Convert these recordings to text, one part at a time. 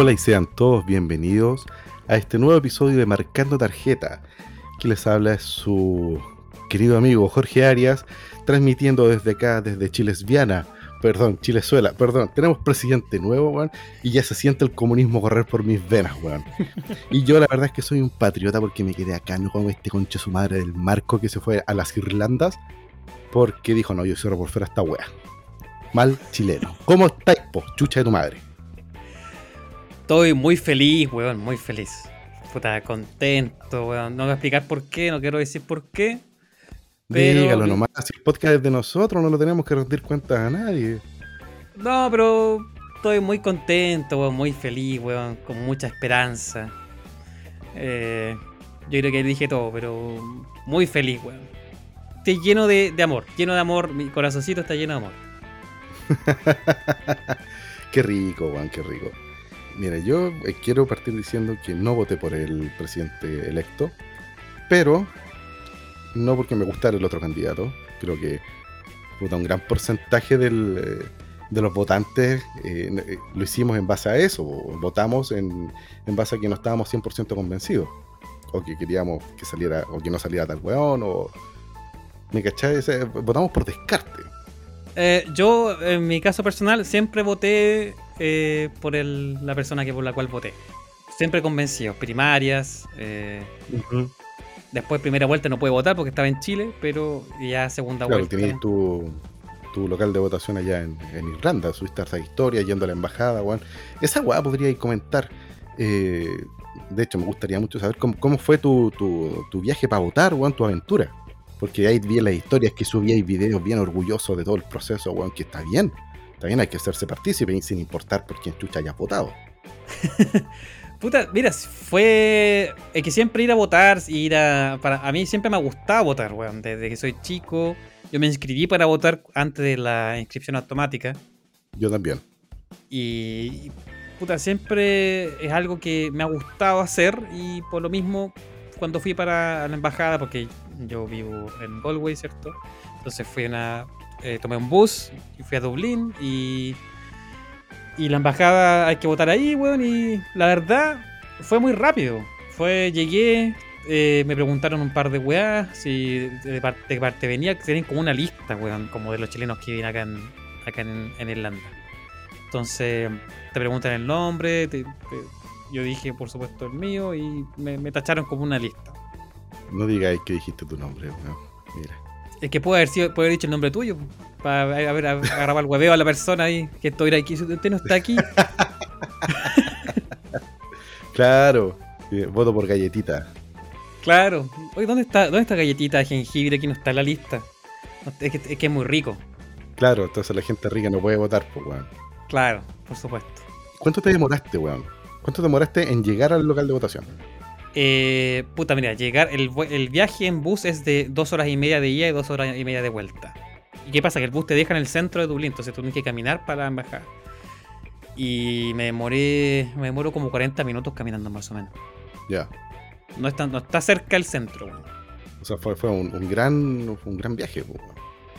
Hola y sean todos bienvenidos a este nuevo episodio de Marcando Tarjeta. Que les habla su querido amigo Jorge Arias, transmitiendo desde acá, desde Chilesviana, perdón, Chilezuela, perdón, tenemos presidente nuevo, weón, y ya se siente el comunismo correr por mis venas, weón. Y yo la verdad es que soy un patriota porque me quedé acá, no como este conche su madre del Marco que se fue a las Irlandas, porque dijo, no, yo cierro por fuera esta wea. Mal chileno. ¿Cómo estáis, po? Chucha de tu madre. Estoy muy feliz, weón, muy feliz. Puta, contento, weón. No voy a explicar por qué, no quiero decir por qué. Pero... Dígalo nomás, si el podcast es de nosotros, no lo tenemos que rendir cuentas a nadie. No, pero estoy muy contento, weón, muy feliz, weón, con mucha esperanza. Eh, yo creo que dije todo, pero muy feliz, weón. Estoy lleno de, de amor, lleno de amor, mi corazoncito está lleno de amor. qué rico, weón, qué rico. Mira, yo eh, quiero partir diciendo que no voté por el presidente electo, pero no porque me gustara el otro candidato. Creo que puta, un gran porcentaje eh, de los votantes eh, lo hicimos en base a eso. Votamos en, base a que no estábamos 100% convencidos. O que queríamos que saliera, o que no saliera tal weón, o. ¿Me cachai? Votamos por descarte. Eh, yo, en mi caso personal, siempre voté eh, por el- la persona que por la cual voté. Siempre convencido. Primarias. eh, después, primera vuelta no pude votar porque estaba en Chile, pero ya segunda Claro, vuelta. tenías tu, tu local de votación allá en, en Irlanda, subiste esa historia yendo a la embajada, weón. Esa weá podría comentar. eh, de hecho, me gustaría mucho saber cómo, cómo fue tu, tu, tu viaje para votar, weón, tu aventura. Porque ahí vi las historias que subíais videos bien orgullosos de todo el proceso, weón, que está bien. Bien, hay que hacerse partícipe sin importar por quién chucha hayas votado. Puta, mira, fue. Es que siempre ir a votar, ir a. Para, a mí siempre me ha gustado votar, weón. Desde que soy chico. Yo me inscribí para votar antes de la inscripción automática. Yo también. Y. Puta, siempre es algo que me ha gustado hacer. Y por lo mismo, cuando fui para la embajada, porque yo vivo en Galway, ¿cierto? Entonces fui a una. Eh, tomé un bus y fui a Dublín y. Y la embajada hay que votar ahí, weón. Y la verdad, fue muy rápido. Fue, llegué, eh, me preguntaron un par de weas, si de parte, de parte venía, que tienen como una lista, weón, como de los chilenos que viven acá en, acá en, en Irlanda. Entonces, te preguntan el nombre, yo dije, por supuesto, el mío, y me, me tacharon como una lista. No digáis que dijiste tu nombre, weón. Mira. Es que puede haber, sido, puede haber dicho el nombre tuyo, para haber agarrado el hueveo a la persona ahí, que estuviera aquí, usted no está aquí. Claro. voto por galletita. Claro. Oye, ¿dónde está, ¿dónde está galletita de jengibre? Aquí no está en la lista. Que, es que es muy rico. Claro, entonces la gente rica no puede votar, pues, weón. Claro, por supuesto. ¿Cuánto te demoraste, weón? ¿Cuánto te demoraste en llegar al local de votación? Eh, puta, mira, llegar, el, el viaje en bus es de dos horas y media de ida y dos horas y media de vuelta. ¿Y qué pasa? Que el bus te deja en el centro de Dublín, entonces tú tienes que caminar para la embajada. Y me demoré, me demoro como 40 minutos caminando más o menos. Ya. No está, no está cerca el centro, weón. O sea, fue, fue un, un gran, un gran viaje,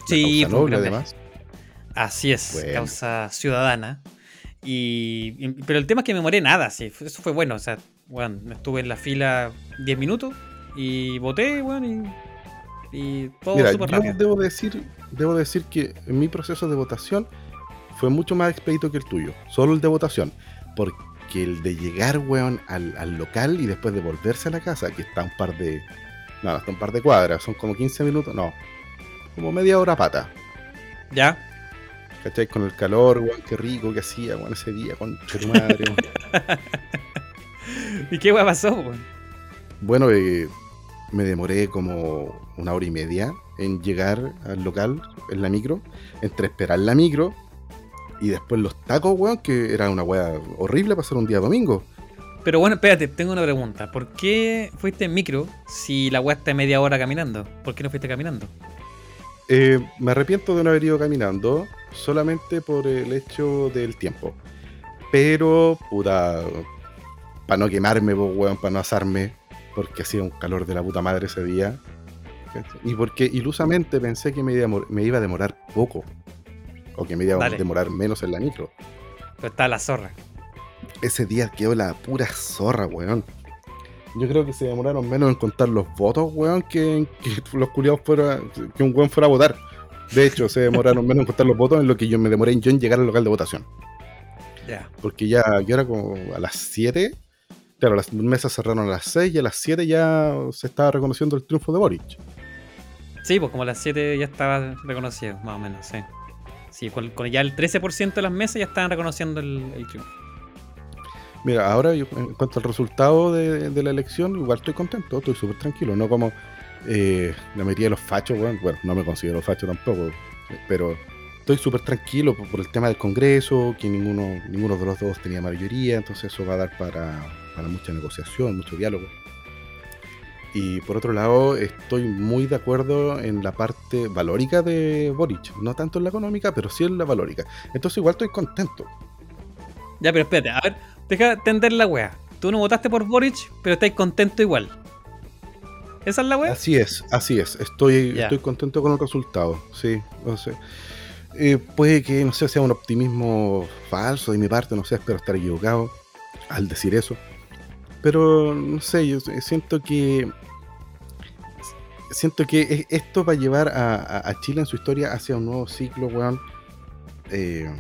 Sí, fue un noble, gran además. Así es, Bueno. causa ciudadana. Y, y- pero el tema es que me demoré nada, sí, eso fue bueno. O sea, bueno, estuve en la fila 10 minutos y voté, bueno, y, y todo Mira, súper rápido. debo decir, debo decir que en mi proceso de votación fue mucho más expedito que el tuyo. Solo el de votación. Porque el de llegar, weón, al, al local y después de volverse a la casa, que está un par de. No, está un par de cuadras, son como 15 minutos, no. Como media hora pata. ¿Ya? ¿Cachai? Con el calor, weón, qué rico que hacía, weón, ese día, con tu madre, weón. ¿Y qué weá pasó, weón? Bueno, eh, me demoré como una hora y media en llegar al local en la micro, entre esperar la micro y después los tacos, weón, que era una weá horrible pasar un día domingo. Pero bueno, espérate, tengo una pregunta. ¿Por qué fuiste en micro si la weá está media hora caminando? ¿Por qué no fuiste caminando? Eh, me arrepiento de no haber ido caminando solamente por el hecho del tiempo. Pero, puta, para no quemarme, po, weón, para no asarme, porque hacía un calor de la puta madre ese día. Y porque ilusamente pensé que me iba, a demorar poco. O que me iba a demorar menos en la micro. Pero está la zorra. ese día quedó la pura zorra, weón. Yo creo que se demoraron menos en contar los votos, weón, que, que los culiados fuera, que un weón fuera a votar. De hecho, se demoraron menos en contar los votos en lo que yo me demoré en yo en llegar al local de votación. Ya. Porque ya, yo era como a las 7. Claro, las mesas cerraron a las 6 y a las 7 ya se estaba reconociendo el triunfo de Boric. Sí, pues como a las 7 ya estaba reconocido, más o menos, sí. Sí, con, con ya el 13% de las mesas ya estaban reconociendo el, el triunfo. Mira, ahora yo, en cuanto al resultado de, de la elección, igual estoy contento, estoy súper tranquilo, no como eh, la mayoría de los fachos, bueno, bueno, no me considero facho tampoco, pero estoy súper tranquilo por, por el tema del Congreso, que ninguno, ninguno de los dos tenía mayoría, entonces eso va a dar para, para mucha negociación, mucho diálogo. Y por otro lado, estoy muy de acuerdo en la parte valórica de Boric, no tanto en la económica, pero sí en la valórica. Entonces igual estoy contento. Ya, pero espérate, a ver, deja entender la wea. Tú no votaste por Boric, pero estáis contento igual. ¿Esa es la wea? Así es, así es. Estoy, Ya. estoy contento con el resultado. Sí, no sé. Eh, puede que, no sé, sea un optimismo falso de mi parte, no sé, espero estar equivocado al decir eso. Pero, no sé, yo siento que. Siento que esto va a llevar a, a- a Chile en su historia hacia un nuevo ciclo, weón. eh,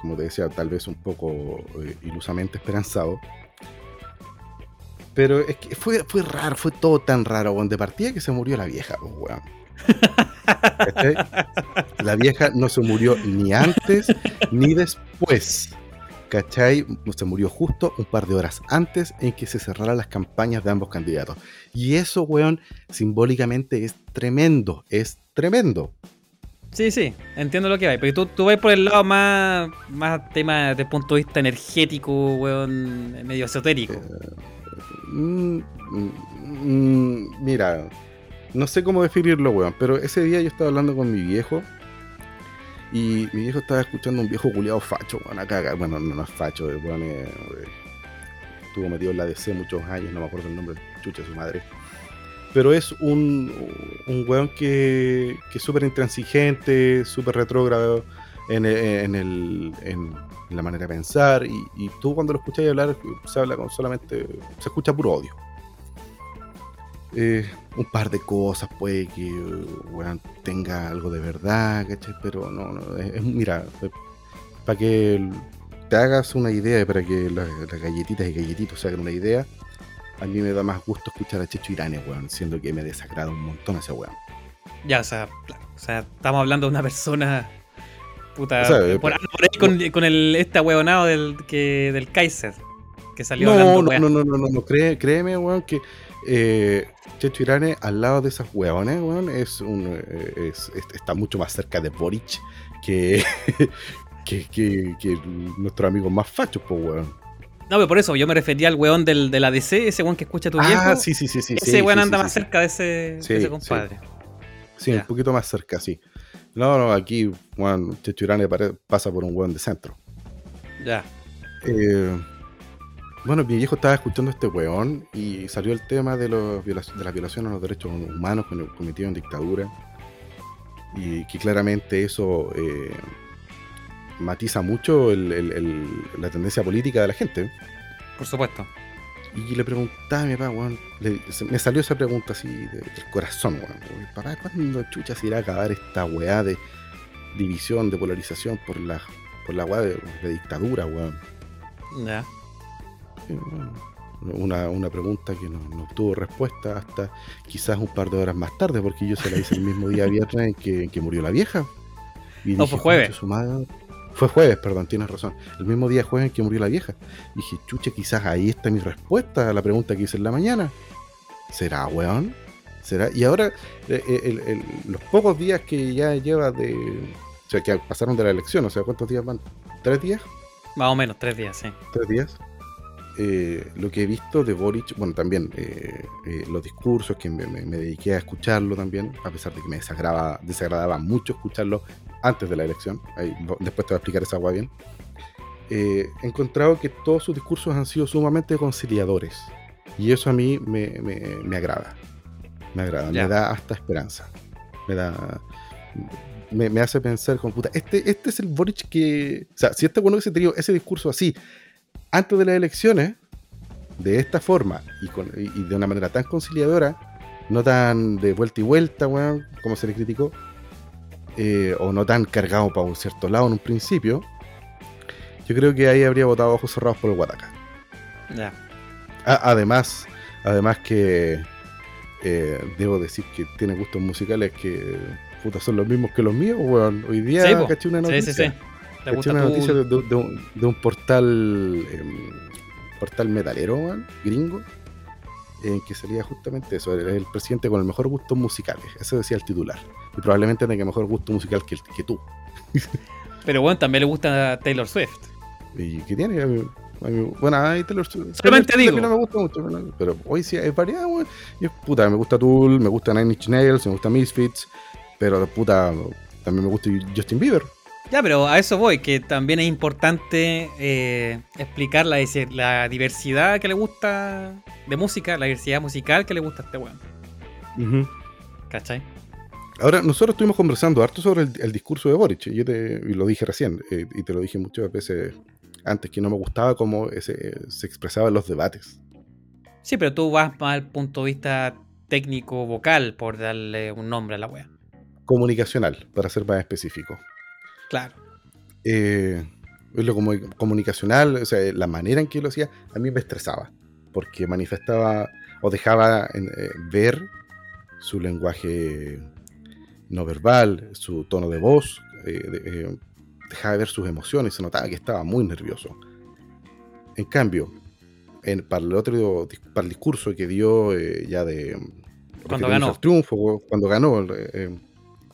como te decía, tal vez un poco eh, ilusamente esperanzado. Pero es que fue, fue raro, fue todo tan raro, weón. De partida que se murió la vieja, pues, weón. ¿Cachai? La vieja no se murió ni antes ni después. ¿Cachai? Se murió justo un par de horas antes en que se cerraran las campañas de ambos candidatos. Y eso, weón, simbólicamente es tremendo. Es tremendo. Sí, sí, entiendo lo que va. Pero tú, tú vas por el lado más, más tema desde el punto de vista energético, weón, medio esotérico. Mm, mm, mm, mira, no sé cómo definirlo, weón, pero ese día yo estaba hablando con mi viejo y mi viejo estaba escuchando a un viejo culiado facho, weón, acá, bueno, no, no es facho, weón eh, estuvo metido en la DC muchos años, no me acuerdo el nombre, chucha su madre. Pero es un, un weón que, que es súper intransigente, súper retrógrado en, el- en, el, en la manera de pensar. Y, y tú cuando lo escuchas hablar, se habla con solamente. Se escucha puro odio. Eh, un par de cosas puede que weón, tenga algo de verdad, ¿cachai? Pero no, no es, mira, para que te hagas una idea, para que la- las galletitas y galletitos se hagan una idea, a mí me da más gusto escuchar a Checho Irane, weón, siendo que me desagrada un montón ese weón. Ya, o sea, o sea, estamos hablando de una persona. Puta, O sea, por, eh, por ahí con, con el, este huevonado del, que, del Kaiser, que salió No, hablando, no, no, no, no, no, no, créeme, weón, que eh, Checho Irane al lado de esas weones, weón, es un, eh, es- es- está mucho más cerca de Boric que, que, que, que nuestros amigos más fachos, pues, weón. No, pero por eso yo me refería al weón del, de la DC, ese weón que escucha tu viejo. Ah, sí, sí, sí, sí. ese sí, weón sí, anda sí, más cerca de ese, de compadre. Sí, Ya. un poquito más cerca, sí. No, no, aquí, weón, Checho Irane pasa por un weón de centro. Ya. Eh, bueno, mi viejo estaba escuchando a este weón y salió el tema de, los de las violaciones a los derechos humanos cometidos en dictadura. Y que claramente eso eh, matiza mucho el- el- el- la tendencia política de la gente. Por supuesto. Y le preguntaba a mi papá, weón, le- se- me salió esa pregunta así de- del corazón, weón. Papá, ¿cuándo chucha se irá a acabar esta weá de división, de polarización por la, por la weá de, de dictadura, weón? Ya. Bueno, Una, una pregunta que no, no obtuvo respuesta hasta quizás un par de horas más tarde, porque yo se la hice el mismo día viernes en que, en que murió la vieja. Y No, fue jueves. Fue jueves, perdón, tienes razón. El mismo día jueves en que murió la vieja. dije, chucha, quizás ahí está mi respuesta a la pregunta que hice en la mañana. ¿Será, weón? ¿Será? Y ahora, eh, eh, el- el- los pocos días que ya lleva de... O sea, que pasaron de la elección, o sea, ¿cuántos días van? ¿Tres días? Más o menos, tres días, sí. tres días. Eh, lo que he visto de Boric, bueno, también eh, eh, los discursos, que me, me- me dediqué a escucharlo también, a pesar de que me desagradaba, desagradaba mucho escucharlo antes de la elección. Ahí, después te voy a explicar esa agua bien. Eh, he encontrado que todos sus discursos han sido sumamente conciliadores. Y eso a mí me, me- agrada. Me agrada, Ya. me da hasta esperanza. Me da. Me, me hace pensar con puta. Este, este es el Boric que. O sea, si este bueno hubiese tenido ese discurso así antes de las elecciones, de esta forma y, con, y, de una manera tan conciliadora, no tan de vuelta y vuelta, weón, como se le criticó, eh, o no tan cargado para un cierto lado en un principio, yo creo que ahí habría votado ojos cerrados por el Guataca. Ya. además, además que eh, debo decir que tiene gustos musicales que puta, son los mismos que los míos, weón. Hoy día Sí, caché una noticia. sí, sí. ¿Te caché gusta una noticia de, de- de un, de un portal em, portal metalero, gringo, en que salía justamente eso, era el presidente con el mejor gusto musical, eso decía el titular. Y probablemente tenga mejor gusto musical que, el- que tú. Pero bueno, también le gusta Taylor Swift. ¿Y qué tiene? A mí- a mí- bueno, ahí Taylor Swift- Solamente Taylor digo. no me gusta mucho, pero- hoy sí es variedad, weón. Puta, me gusta Tool, me gusta Nine Inch Nails, me gusta Misfits, pero puta, también me gusta Justin Bieber. Ya, pero a eso voy, que también es importante eh, explicar la, diversidad que le gusta de música, la diversidad musical que le gusta a este weón. ¿Cachai? Ahora, nosotros estuvimos conversando harto sobre el, el discurso de Boric, y yo te, y lo dije recién, eh, y te lo dije muchas veces antes, que no me gustaba cómo ese- se expresaba en los debates. Sí, pero tú vas más al punto de vista técnico vocal, por darle un nombre a la wea. Comunicacional, para ser más específico. Claro. Eh, lo como comunicacional, o sea, la manera en que lo hacía, a mí me estresaba, porque manifestaba o dejaba en- eh, ver su lenguaje no verbal, su tono de voz, eh, de- eh, dejaba ver sus emociones, se notaba que estaba muy nervioso. En cambio, en, para, el otro, para el discurso que dio eh, ya de... Cuando ganó. triunfo, cuando ganó eh,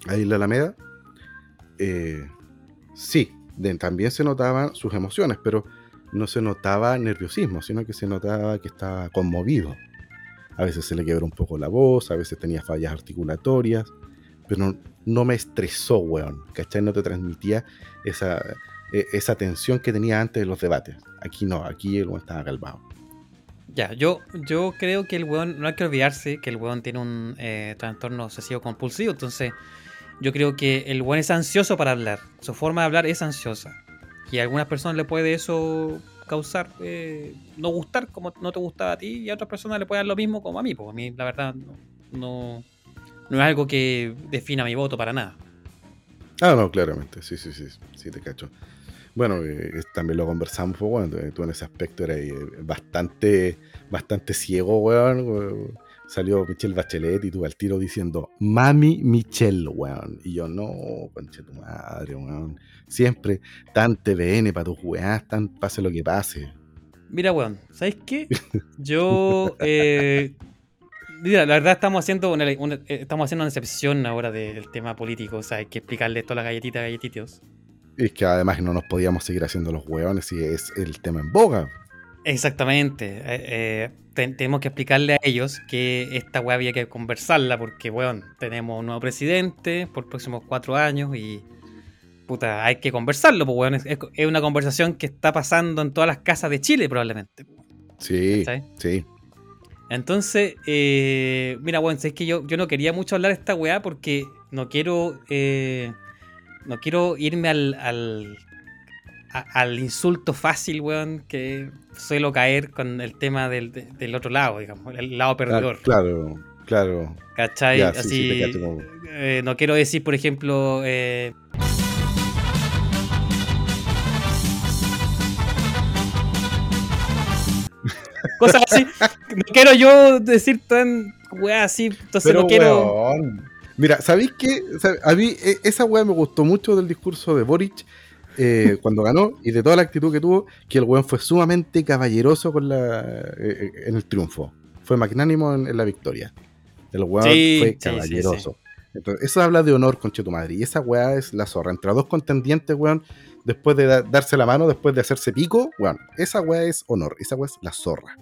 ahí en la Alameda, eh, sí, de- también se notaban sus emociones, pero no se notaba nerviosismo, sino que se notaba que estaba conmovido. A veces se le quebró un poco la voz, a veces tenía fallas articulatorias, pero no, me estresó, weón. ¿Cachai? No te transmitía esa, eh, esa tensión que tenía antes de los debates. Aquí no, aquí el weón estaba calmado. Ya, yo, yo creo que el weón, no hay que olvidarse que el weón tiene un eh, trastorno obsesivo compulsivo, entonces yo creo que el weón es ansioso para hablar, su forma de hablar es ansiosa. Y a algunas personas le puede eso causar eh, no gustar como no te gustaba a ti y a otras personas le puede dar lo mismo como a mí, porque a mí la verdad no, no, no es algo que defina mi voto para nada. Ah, no, claramente, sí, sí, sí, sí, te cacho. Bueno, eh, también lo conversamos, pues, bueno, tú- tú en ese aspecto eres eh, bastante, bastante ciego, weón. weón. Salió Michelle Bachelet y tú al tiro diciendo, Mami Michelle, weón. Y yo, no, conche tu madre, weón. Siempre tan TVN para tus weás, tan pase lo que pase. Mira, weón, ¿sabes qué? Yo, eh, mira, la verdad estamos haciendo una, una- eh, estamos haciendo una excepción ahora del tema político, o sea, hay que explicarle esto a las galletitas, galletitos. Y es que además no nos podíamos seguir haciendo los weones si es el tema en boga. Exactamente, eh, eh, ten- tenemos que explicarle a ellos que esta weá había que conversarla porque, weón, tenemos un nuevo presidente por los próximos cuatro años y, puta, hay que conversarlo, pues, weón, es, una conversación que está pasando en todas las casas de Chile probablemente. Sí, sí. Entonces, eh, mira, bueno, es que yo, yo no quería mucho hablar de esta weá porque no quiero. eh, no quiero irme al. al, a- al insulto fácil, weón, que suelo caer con el tema del, de- del otro lado, digamos, el lado Ah, perdedor. claro, claro. ¿Cachai? Ya, Así. sí, como- eh, no quiero decir, por ejemplo. eh, Cosas así. No quiero yo decir tan weá así. Entonces Pero, no quiero. weón, Mira, ¿sabéis qué? A mí e- esa weá me gustó mucho del discurso de Boric eh, cuando ganó y de toda la actitud que tuvo, que el weón fue sumamente caballeroso con la, eh, eh, en el triunfo. Fue magnánimo en, en la victoria. El weón Sí, fue sí, sí, caballeroso. Entonces, eso habla de honor, conche tu madre. Y esa weá es la zorra. Entre dos contendientes, weón, después de da- darse la mano, después de hacerse pico, weón, esa weá es honor. Esa weá es la zorra.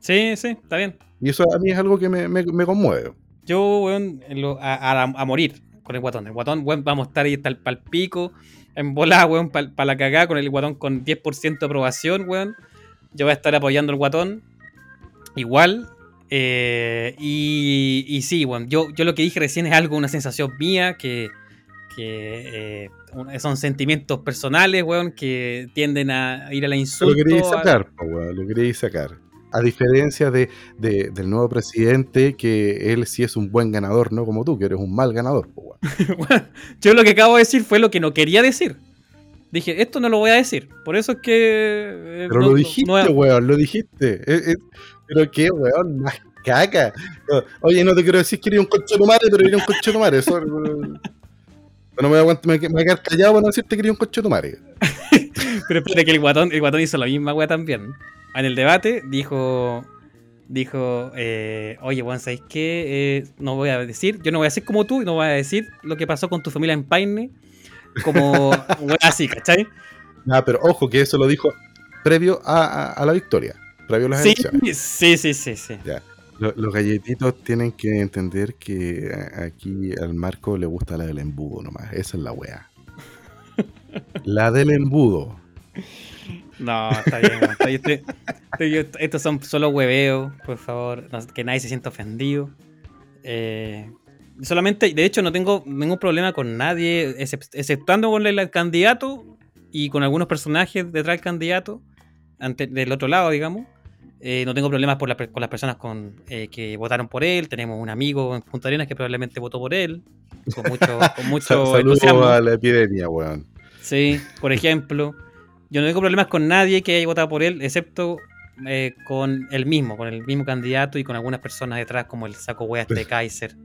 Sí, sí, está bien. Y eso a mí es algo que me, me- me conmueve. Yo, weón, lo- a, a- a morir con el guatón. El guatón, weón, vamos a estar ahí hasta el pal pico, en volada, weón, para la cagada, con el guatón con 10% de aprobación, weón. Yo voy a estar apoyando al guatón. Igual. eh, y, y sí, weón, yo, yo lo que dije recién es algo, una sensación mía que, que eh, son sentimientos personales, weón, que tienden a ir a la Lo insulto. queréis a- sacar, weón, lo queréis sacar. A diferencia de, de- del nuevo presidente, que él sí es un buen ganador, no como tú, que eres un mal ganador. Weón, Yo lo que acabo de decir fue lo que no quería decir. Dije, esto no lo voy a decir. Por eso es que. eh, Pero no- lo dijiste, no- weón, lo dijiste. Eh, eh, pero qué, weón, más caca. Oye, no te quiero decir que eres un coche de madre, pero eres un coche de madre. Eso, no me voy a aguantar, me, me voy a quedar callado para no decirte que eres un coche de madre. Pero espérate que el guatón, el guatón hizo la misma weá también. En el debate dijo. Dijo, eh, oye, Juan, ¿sabes qué? Eh, no voy a decir, yo no voy a ser como tú y no voy a decir lo que pasó con tu familia en Paine. Como así, ¿cachai? Ah, pero ojo, que eso lo dijo previo a, a- a la victoria, previo a las Sí, elecciones. sí, sí, sí, sí. Lo- Los galletitos tienen que entender que aquí al Marco le gusta la del embudo nomás. Esa es la wea. La del embudo. No, está bien, está bien, estoy- estoy- estos son solo hueveos, por favor, que nadie se sienta ofendido. Eh, solamente, de hecho, no tengo ningún problema con nadie, excep- exceptuando con el, candidato y con algunos personajes detrás del candidato, ante, del otro lado, digamos. Eh, no tengo problemas por la per- con las personas con, eh, que votaron por él. Tenemos un amigo en Punta Arenas que probablemente votó por él, con mucho, con mucho Sa- Saludos a la epidemia, weón. Sí, por ejemplo. Yo no tengo problemas con nadie que haya votado por él, excepto eh, con él mismo, con el mismo candidato y con algunas personas detrás, como el saco weas de Kaiser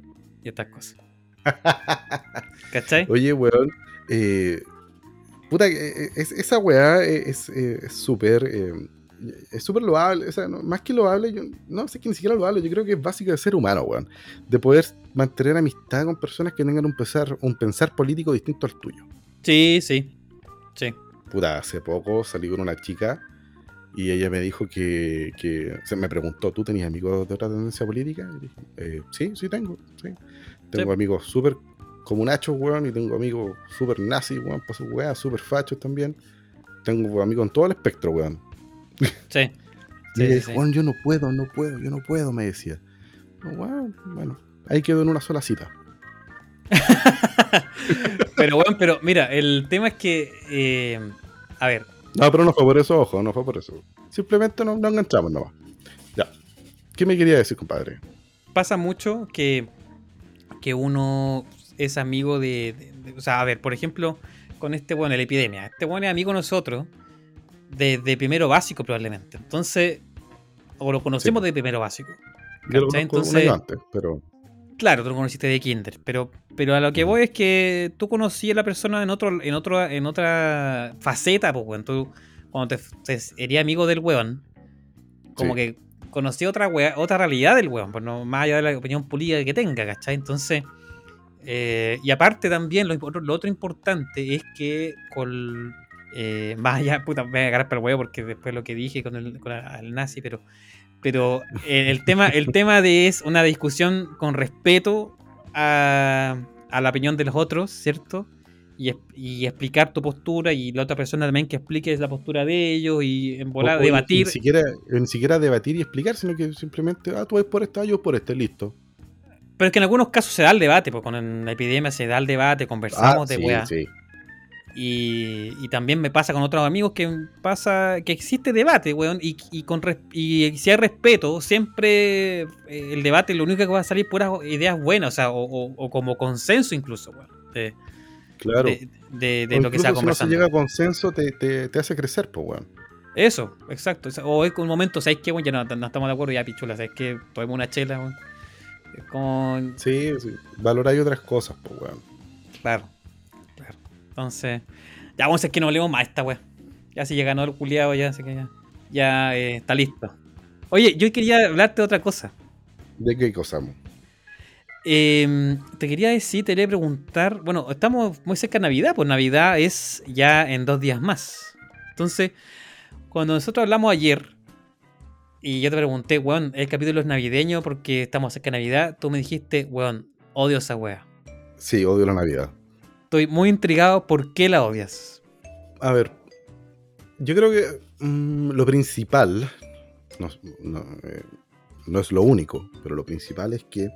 y estas cosas. ¿Cachai? Oye, weón. eh, puta, eh, eh, es- esa weá es eh, es súper. es súper loable. O sea, no- más que loable, yo no sé que ni siquiera loable. Yo creo que es básico de ser humano, weón. De poder mantener amistad con personas que tengan un pensar, un pensar político distinto al tuyo. Sí, sí. Sí. Puta, hace poco salí con una chica y ella me dijo que, que se me preguntó, ¿tú tenías amigos de otra tendencia política? Y dije, "Eh, sí, sí tengo, sí. Tengo Sí. amigos súper comunachos, weón, y tengo amigos súper nazis, weón, para sus weas, súper fachos también. Tengo amigos en todo el espectro, weón. Sí. Y ella dijo. "Weón, yo no puedo, no puedo, yo no puedo, me decía. Bueno, bueno, ahí quedó en una sola cita. pero bueno, pero mira, el tema es que. eh, a ver, No, pero no fue por eso, ojo, no fue por eso. Simplemente no, no enganchamos nomás. Ya. ¿Qué me quería decir, compadre? pasa mucho que, que uno es amigo de, de- de- O sea, a ver, por ejemplo, con este bueno, la epidemia. Este bueno es amigo de nosotros desde primero básico, probablemente. Entonces, o lo conocemos de primero básico. Yo lo año antes, pero Claro, tú lo conociste de Kinder, pero, pero a lo que voy es que tú conocías a la persona en otro, en otro, en otra faceta, pues. Tú, cuando te, te eres amigo del weón, como Sí. que conocí otra wea- otra realidad del weón, pues no, más allá de la opinión política que tenga, ¿cachai? Entonces, eh, y aparte también, lo, otro- lo otro importante es que con eh, más allá, puta, me voy a agarrar para el huevo porque después lo que dije con el, con el nazi, pero pero el tema, el tema de es una discusión con respeto a, a la opinión de los otros, ¿cierto? Y, es- y explicar tu postura y la otra persona también que explique la postura de ellos y en volar, o- debatir. Ni siquiera, ni siquiera debatir y explicar, sino que simplemente, ah, tú vas por esta, yo por este, listo. Pero es que en algunos casos se da el debate, porque con la epidemia se da el debate, conversamos Ah, de sí, weá. sí. Y, y también me pasa con otros amigos que pasa que existe debate, weón, y, y con y si hay respeto, siempre eh, el debate lo único que va a salir puras ideas buenas, o sea, o, o- o como consenso incluso, weón, de, Claro. de, de- de O lo que se incluso si no se llega a consenso, te, te, te hace crecer, pues, weón. Eso, exacto. o es que un momento, ¿sabes qué, weón? Ya no, no estamos de acuerdo, ya pichula, ¿sabes qué? Tomemos una chela, weón. Como, Sí, sí. Valoráis otras cosas, pues, weón. Claro. Entonces, ya vamos a hacer que no hablemos más esta weá. Ya si ya ganó el culiado, ya, así que ya, ya eh, está listo. Oye, yo quería hablarte de otra cosa. ¿De qué cosa? Eh, te quería decir, te quería preguntar. Bueno, estamos muy cerca de Navidad, pues Navidad es ya en dos días más. Entonces, cuando nosotros hablamos ayer y yo te pregunté, weón, el capítulo es navideño porque estamos cerca de Navidad, tú me dijiste, weón, odio esa wea. Sí, odio la Navidad. Estoy muy intrigado por qué la odias. A ver, yo creo que mm, lo principal, eh, no es lo único, pero lo principal es que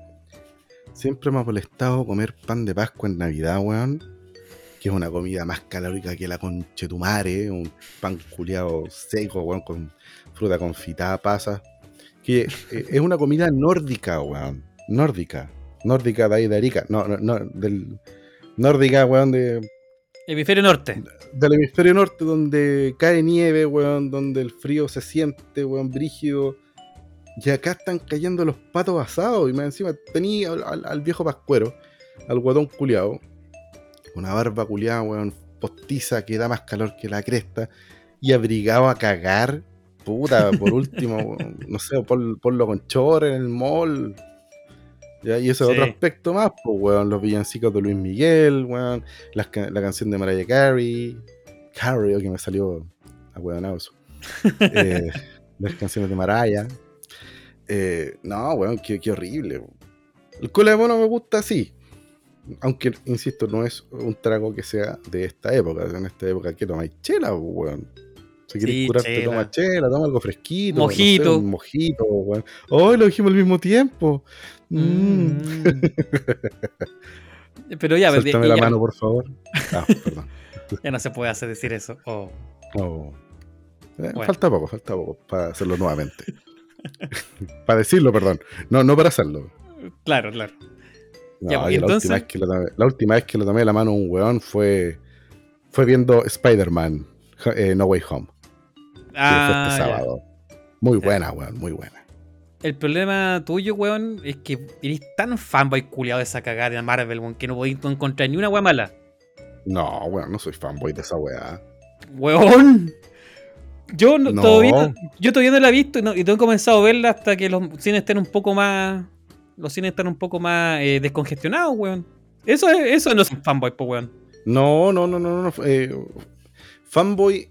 siempre me ha molestado comer pan de Pascua en Navidad, weón. que es una comida más calórica que la conchetumare, un pan culiado seco, weón, con fruta confitada, pasas. Que eh, es una comida nórdica, weón. Nórdica. Nórdica de ahí de Arica. No, no, no, del. Nórdica, weón, de. Hemisferio norte. Del hemisferio norte, donde cae nieve, weón, donde el frío se siente, weón, brígido. Y acá están cayendo los patos asados. Y más encima tenía al, al viejo pascuero, al guatón culiado, una barba culiada, weón, postiza que da más calor que la cresta, y abrigado a cagar, puta, por último, no sé, ponlo con chor en el mall. ¿Ya? Y ese es otro aspecto más, pues, weón, los villancicos de Luis Miguel, weón, ca- la canción de Mariah Carey, Carey, oh, que me salió a weón eso. Eh, las canciones de Mariah. Eh, no, weón, qué, qué horrible. El cola de mono me gusta así. Aunque, insisto, no es un trago que sea de esta época. En esta época que tomáis chela, weón. Si querés Sí, curarte, chela. toma chela, toma algo fresquito. no sé, Mojito. un mojito, weón. Hoy lo dijimos al mismo tiempo. Mm. Pero ya, pues, Suéltame ya- la mano, por favor. Ah, perdón. ya no se puede hacer decir eso. Oh. No. Eh, Bueno. Falta poco, falta poco para hacerlo nuevamente. para decirlo, perdón. No, no para hacerlo. Claro, claro. No, Ya, pues, y la, entonces- última vez que lo tomé, la última vez que lo tomé de la mano a un weón fue, fue viendo Spider-Man eh, No Way Home. que fue Ah, este ya. sábado. Muy Ya. buena, weón, muy buena. El problema tuyo, weón, es que eres tan fanboy culiado de esa cagada de Marvel, weón, que no podéis encontrar ni una weá mala. No, weón, no soy fanboy de esa weá. Weón. Yo no, No. todavía, no- yo todavía no la he visto y no, y he comenzado a verla hasta que los cines estén un poco más. Los cines están un poco más eh, descongestionados, weón. Eso, es, eso no es un fanboy, pues, weón. No, no, no, no, no. no, eh, fanboy.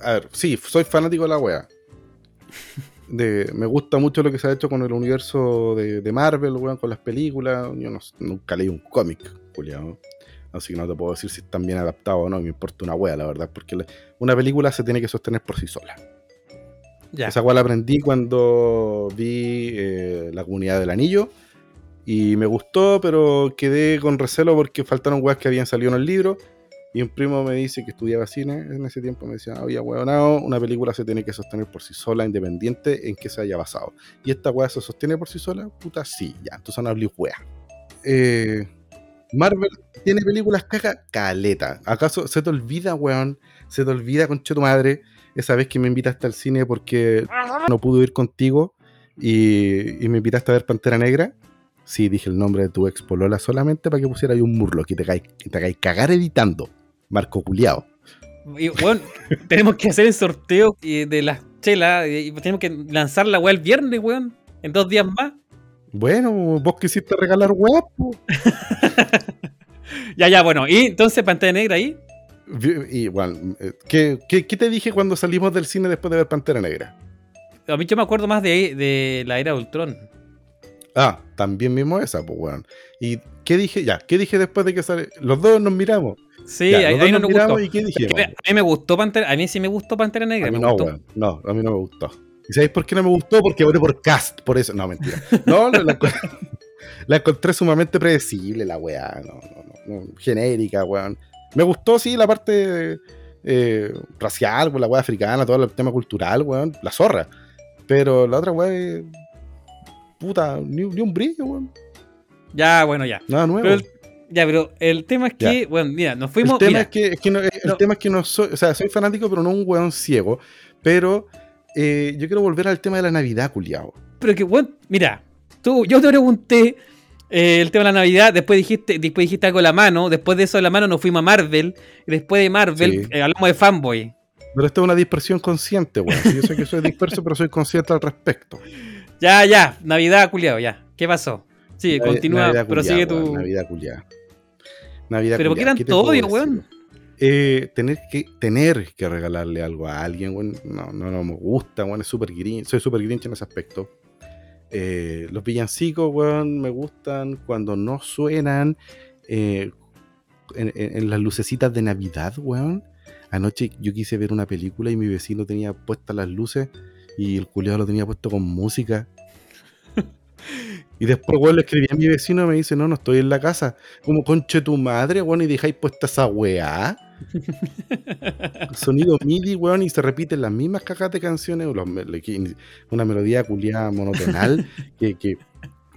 A ver, sí, soy fanático de la weá. De, me gusta mucho lo que se ha hecho con el universo de, de Marvel, weón, con las películas. Yo no- nunca leí un cómic, culiao. Así que no te puedo decir si están bien adaptados o no. Me importa una wea, la verdad. Porque la- una película se tiene que sostener por sí sola. Ya. Esa weá la aprendí cuando vi eh, La Comunidad del Anillo. Y me gustó, pero quedé con recelo porque faltaron weas que habían salido en el libro. Y un primo me dice que estudiaba cine en ese tiempo. Me decía, oye, weonado, una película se tiene que sostener por sí sola, independiente en que se haya basado. Y esta wea se sostiene por sí sola, puta, sí, ya. Entonces no hablé wea. Eh, Marvel tiene películas caga caleta. ¿Acaso se te olvida, weón? Se te olvida, concha tu madre, esa vez que me invitaste al cine porque no pude ir contigo y, me invitaste a ver Pantera Negra. Sí, dije el nombre de tu ex polola solamente para que pusiera un murlo que te caes cagar editando. Marco Culeado. Y, weón, tenemos que hacer el sorteo eh, de las chelas y tenemos que lanzar la weá el viernes, weón. En dos días más. Bueno, vos quisiste regalar weá. Ya, ya, bueno. Y entonces, pantalla negra ahí. Y bueno, eh, ¿qué, qué, qué te dije cuando salimos del cine después de ver Pantera Negra? A mí yo me acuerdo más de, de la era de Ultron. Ah, también vimos esa, pues weón. ¿Y qué dije? Ya, ¿qué dije después de que sale? Los dos nos miramos. Sí, Ya, ahí, ahí no nos gustó. y qué dijimos. a mí me gustó Pantera, a mí sí me gustó Pantera Negra. A mí me no, gustó. weón. No, a mí no me gustó. ¿Y sabéis por qué no me gustó? Porque voté por cast, por eso. No, mentira. No, la, la, la encontré sumamente predecible, la weá. No, no, no, genérica, weón. Me gustó, sí, la parte eh, racial, pues, la weá africana, todo el tema cultural, weón. La zorra. Pero la otra weá. Puta, ni, ni un brillo, weón. Ya, bueno, ya. Nada nuevo. Pero el, ya, pero el tema es que, Ya. bueno, mira, nos El fuimos. tema, mira, es que, es que no, el no. tema es que no soy, o sea, soy fanático, pero no un weón ciego. Pero eh, yo quiero volver al tema de la Navidad, culiao. pero que, bueno, mira, tú, yo te pregunté eh, el tema de la Navidad, después dijiste, después dijiste algo de la mano, después de eso de la mano nos fuimos a Marvel, y después de Marvel Sí. eh, hablamos de fanboy. Pero esto es una dispersión consciente, weón. Yo sé que soy disperso, pero soy consciente al respecto. Ya, ya, Navidad, culiado, ya. ¿Qué pasó? Sí, continúa, Navidad prosigue tu. Navidad culiá. Navidad Pero ¿por qué tanto odio, weón? Eh, tener que tener que regalarle algo a alguien, weón, no, no, no me gusta, weón, es súper grinch, soy súper grinch en ese aspecto. Eh, los villancicos, weón, me gustan cuando no suenan eh, en, en- en las lucecitas de Navidad, weón. Anoche yo quise ver una película y mi vecino tenía puestas las luces y el culiado lo tenía puesto con música. Y después, weón, le escribí a mi vecino y me dice, no, no estoy en la casa. Como, conche tu madre, weón, y dejáis puesta esa weá. Sonido MIDI, weón, y se repiten las mismas cajas de canciones, una melodía culiada monotonal, que,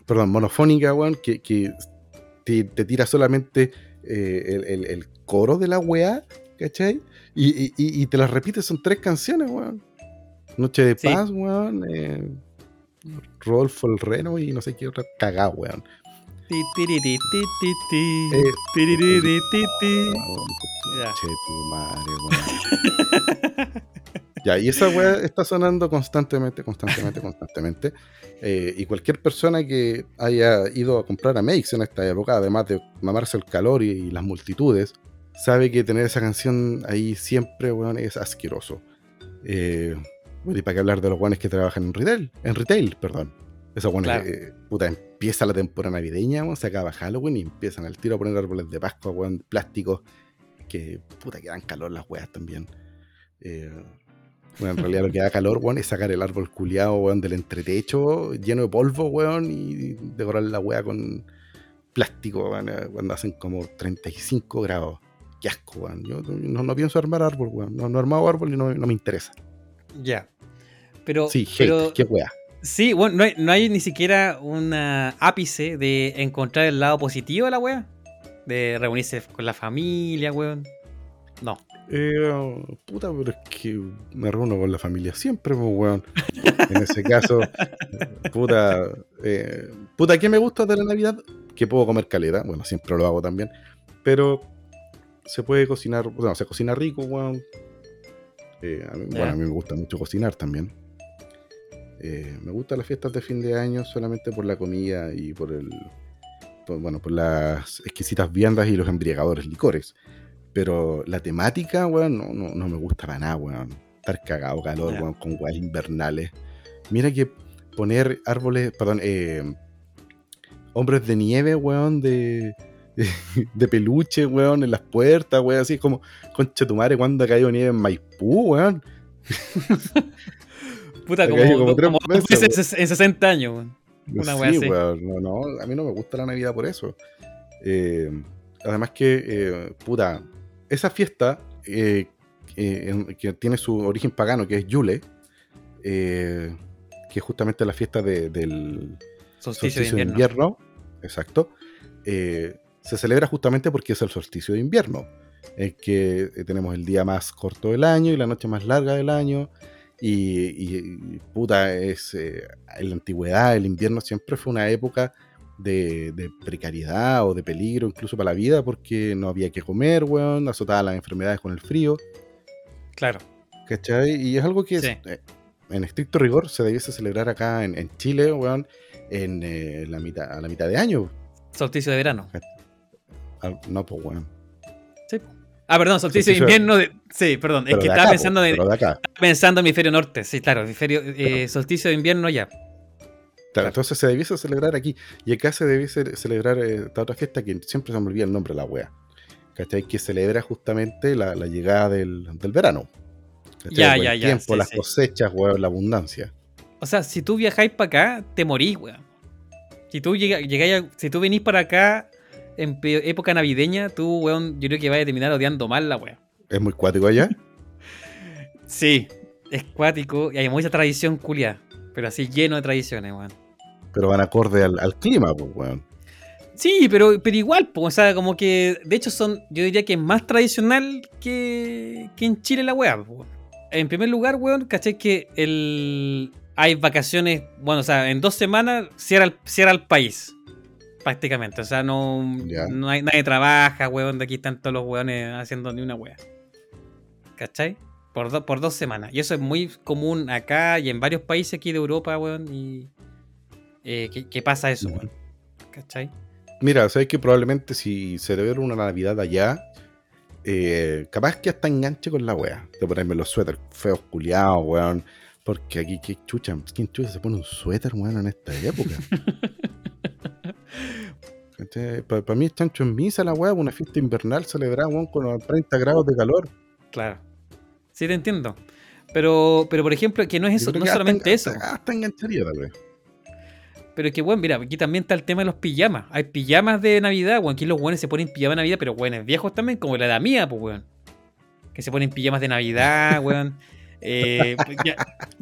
perdón, monofónica, weón, que, te, tira solamente eh, el, coro de la weá, ¿cachai? Y, te las repites, son tres canciones, weón. Noche de paz, weón. Eh, Rolfo el Reno y no sé qué otra cagada, weón. Ya, y esa weá está sonando constantemente, constantemente, constantemente. Eh, y cualquier persona que haya ido a comprar a Makes en esta época, además de mamarse el calor y, las multitudes, sabe que tener esa canción ahí siempre, weón, es asqueroso. Eh, y para qué hablar de los guanes que trabajan en retail, en retail, perdón. Esos guanes que, puta, empieza la temporada navideña, se acaba Halloween y empiezan al tiro a poner árboles de Pascua, weón, plásticos, que, puta, que dan calor las weas también. Eh, bueno, en realidad lo que da calor, weón, es sacar el árbol culiado, weón, del entretecho, lleno de polvo, weón, y decorar la wea con plástico, weón, eh, cuando hacen como 35 grados. Qué asco, weón. Yo no, pienso armar árbol, weón. No, he armado árbol y no, me interesa. Ya. Pero. Sí, hate, qué wea. Sí, bueno, no hay, no hay ni siquiera un ápice de encontrar el lado positivo de la wea. De reunirse con la familia, weón. No. Eh, puta, pero es que me reúno con la familia siempre, pues, weón. En ese caso, puta, eh, puta, ¿qué me gusta de la Navidad? Que puedo comer caleta, bueno, siempre lo hago también, pero se puede cocinar, bueno, se cocina rico, weón. Eh, bueno, a mí me gusta mucho cocinar también. Eh, me gustan las fiestas de fin de año solamente por la comida y por el, bueno, por las exquisitas viandas y los embriagadores licores. Pero la temática, weón, no, no, me gusta para nada, weón. Estar cagado calor, weón, con weas invernales. Mira que poner árboles, perdón, eh, hombres de nieve, weón, de, de, peluche, weón, en las puertas, weón, así como, concha tu madre, ¿cuándo ha caído nieve en Maipú, weón? Puta, como, como, en 60 años, weón. Una sí, weón, no, no, a mí no me gusta la Navidad por eso. Eh, además que, eh, puta, esa fiesta eh, eh, que tiene su origen pagano, que es Yule, eh, que es justamente la fiesta del solsticio, de invierno, exacto, se celebra justamente porque es el solsticio de invierno, en que tenemos el día más corto del año y la noche más larga del año. Y, puta, es en la antigüedad, el invierno siempre fue una época de, precariedad o de peligro incluso para la vida porque no había que comer, weón, azotaban las enfermedades con el frío. Claro. ¿Cachai? Y es algo que eh, en estricto rigor se debiese celebrar acá en, Chile, weón, en eh, la mitad, a la mitad de año. Solsticio de verano. No, pues, weón. Sí. Ah, perdón, solsticio, de invierno. De... Sí, perdón. es que estaba pensando, de, estaba pensando en hemisferio norte. Sí, claro, hemisferio, eh, solsticio de invierno ya entonces se debiese celebrar aquí. Y acá se debiese celebrar eh, esta otra fiesta que siempre se me olvida el nombre la wea. ¿Cachai? Que celebra justamente la, llegada del, verano. Ya, ya, ya. El tiempo, las cosechas, weón, la abundancia. O sea, si tú viajáis para acá, te morís, weón. Si tú llegáis, si tú venís para acá en época navideña, tú, weón, yo creo que vas a terminar odiando mal la weón. ¿Es muy cuático allá? sí, es cuático y hay mucha tradición culia, pero así lleno de tradiciones, weón pero van acorde al, clima, pues, weón. Sí, pero, pero igual, pues, o sea, como que de hecho son, yo diría que es más tradicional que, que en Chile la weá. Pues, en primer lugar, weón, caché que el, hay vacaciones, bueno, o sea, en dos semanas cierra el, cierra el país, prácticamente. O sea, no, no hay, nadie trabaja, weón, de aquí están todos los weones haciendo ni una weá. ¿Cachai? Por, por dos semanas. Y eso es muy común acá y en varios países aquí de Europa, weón, y eh, ¿qué, pasa eso, weón. ¿Cachai? Mira, sabes que probablemente si se celebra una Navidad allá, eh, capaz que hasta enganche con la wea. De ponerme los suéteres feos culiados, weón. Porque aquí, ¿qué chucha? ¿Quién chucha se pone un suéter, weón, en esta época? Para mí es chancho en misa la weá, una fiesta invernal celebrada, weón, con 30 grados de calor. Claro. Sí, te entiendo. Pero, pero por ejemplo, que no es eso, no solamente eso. Hasta engancharía tal vez. Pero que, bueno, mira, aquí también está el tema de los pijamas. Hay pijamas de Navidad, weón. Aquí los weones se ponen pijamas de Navidad, pero weones viejos también, como la edad mía, pues, weón. Que se ponen pijamas de Navidad, weón. Eh, pues, ya,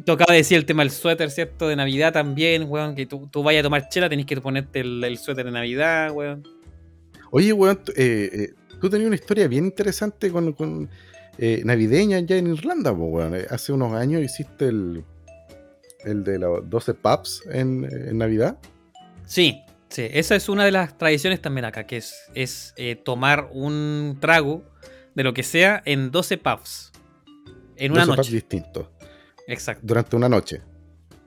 tocaba decir el tema del suéter, ¿cierto? De Navidad también, weón. Que tú, tú vayas a tomar chela, tenés que ponerte el, el suéter de Navidad, weón. Oye, weón, eh, eh, tú tenías una historia bien interesante con, con, eh, navideña ya en Irlanda, weón. Hace unos años hiciste el, el de los 12 pubs en, en Navidad. Sí, sí, esa es una de las tradiciones también acá, que es, es tomar un trago de lo que sea en 12 pubs. En una 12 pubs noche. distintos. Exacto. Durante una noche.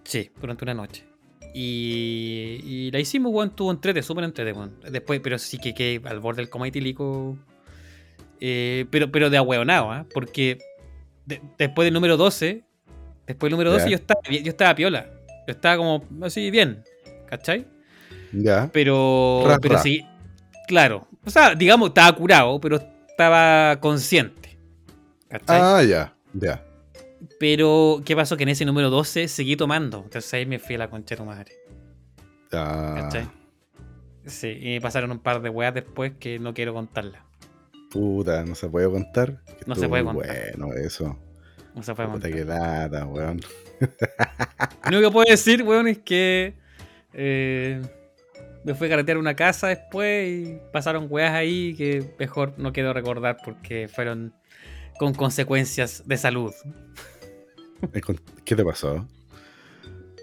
Sí, durante una noche. Y, y la hicimos, weón, tuvo entrete, súper entrete, weón. Después, pero sí que, que al borde del coma etílico. eh, pero, pero de ahueonado, ¿ah? Porque de- después del número 12, después del número 12 Ya. yo estaba, yo estaba piola. Yo estaba como así bien, ¿cachai? Ya. Pero, Ra, pero ra. sí, claro. O sea, digamos, estaba curado, pero estaba consciente. ¿Cachai? Ah, ya. Ya. Pero, ¿qué pasó? Que en ese número 12 seguí tomando. Entonces ahí me fui a la concha de tu madre. Ah, ¿Cachai? Sí, y me pasaron un par de weas después que no quiero contarlas. puta, no se puede contar. No se puede contar. Bueno, eso. No se puede Puta contar. que lata, weón. Lo único que puedo decir, weón, es que eh, me fui a carretear una casa después y pasaron weas ahí que mejor no quiero recordar porque fueron con consecuencias de salud. Eh, ¿Qué te pasó?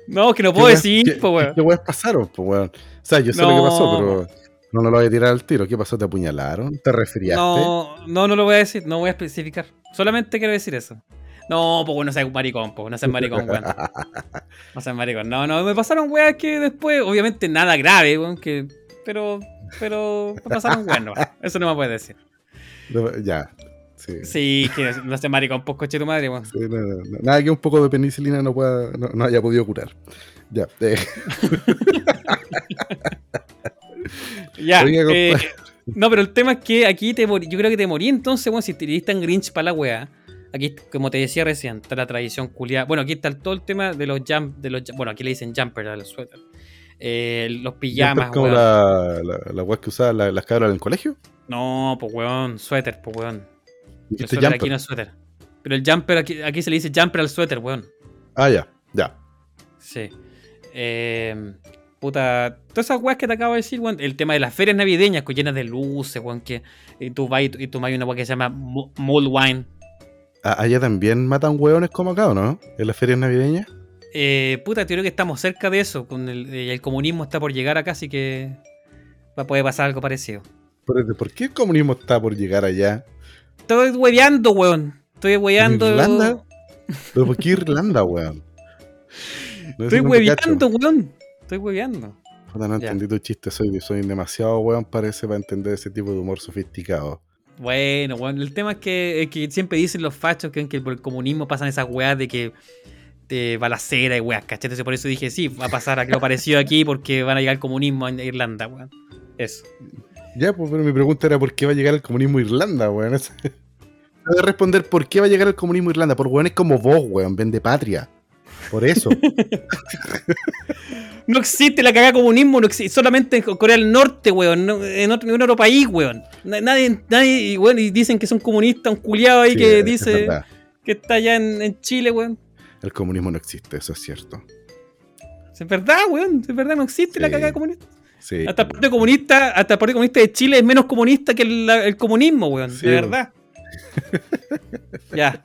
No, que no ¿Qué puedo decir, ¿Qué, po, weón. ¿Qué weas pasaron, po, weón? O sea, yo sé lo que pasó, pero no, no lo voy a tirar al tiro. ¿Qué pasó? ¿Te apuñalaron? ¿Te resfriaste? No, no, no lo voy a decir, no voy a especificar. Solamente quiero decir eso. No, pues bueno, no seas maricón, pues no seas maricón, weón. No seas maricón. No, no, me pasaron weas que después, obviamente nada grave, weón, que. Pero, pero me pasaron weas, no. Eso no me puedes decir. No, Ya. Sí. Sí, que no seas maricón, pues coche tu madre. Sí, no, no. Nada que un poco de penicilina no, pueda, no, haya podido curar. Ya. eh, Ya. Oiga, eh, no, pero el tema es que aquí te morí. Yo creo que te morí entonces, weón, si te diste tan grinch para la wea. Aquí, como te decía recién, está la tradición culiada. Bueno, aquí está todo el tema de los jump, de los, bueno, aquí le dicen jumper a los suéter. Eh, los ¿ya pijamas, como weón. la, la, la que usaban la- las cabras en el colegio? No, pues weón, suéter, pues weón. El suéter aquí no es suéter. Pero el jumper, aquí, aquí se le dice jumper al suéter, weón. Ah, ya. Ya. Sí. Eh, puta, todas esas weas que te acabo de decir, weón. El tema de las ferias navideñas, que llenas de luces, weón. Que y tú vas y, y tomas una wea que se llama mulled wine. Ah, Allá también matan hueones como acá, ¿o no? En las ferias navideñas. Eh, puta, yo creo que estamos cerca de eso. Con el, eh, el comunismo está por llegar acá, así que va a poder pasar algo parecido. Pero, ¿Por qué el comunismo está por llegar allá? Estoy hueveando, weón. Estoy hueveando. Irlanda? ¿Pero por qué Irlanda, weón? No Estoy si no te hueveando, weón. Estoy hueveando. Puta, no Ya. entendí tu chiste, soy, soy demasiado weón, parece, para entender ese tipo de humor sofisticado. Bueno, bueno, el tema es que, es que siempre dicen los fachos que, que por el comunismo pasan esas weas de que de balacera y weas, ¿cachai? Entonces por eso dije, sí, va a pasar algo parecido aquí porque van a llegar el comunismo en Irlanda, weón. Eso. Ya, pues, pero mi pregunta era por qué va a llegar el comunismo a Irlanda, weón. Esa- Voy a responder por qué va a llegar el comunismo a Irlanda. Por weones como vos, weón, vende patria. Por eso. No existe la cagada comunismo, no existe, solamente en Corea del Norte, weón, no- en otro, en otro país, weón. Na- Nadie, nadie, y, weón, y dicen que son comunistas, un culiado ahí Sí, que es dice que está allá en, en Chile, weón. El comunismo no existe, eso es cierto. Es verdad, weón, es verdad, no existe la cagada comunista. Sí. Hasta el Partido Comunista, hasta el Partido Comunista de Chile es menos comunista que el, el comunismo, weón. Sí, de verdad. ya.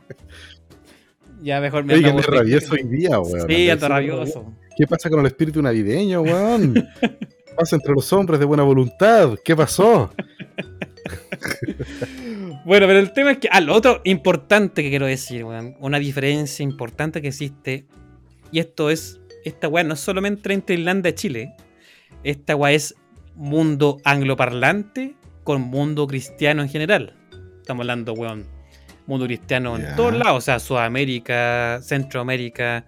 Ya mejor me Oigan, rabioso hoy día, weón. Sí, diciendo, rabioso. ¿Qué pasa con el espíritu navideño, weón? ¿Qué pasa entre los hombres de buena voluntad? ¿Qué pasó? Bueno, pero el tema es que. Ah, lo otro importante que quiero decir, weón. Una diferencia importante que existe. Y esto es. Esta weá no es solamente entre Irlanda y Chile. Esta weá es mundo angloparlante con mundo cristiano en general. Estamos hablando, weón. Mundo cristiano en todos lados. O sea, Sudamérica, Centroamérica,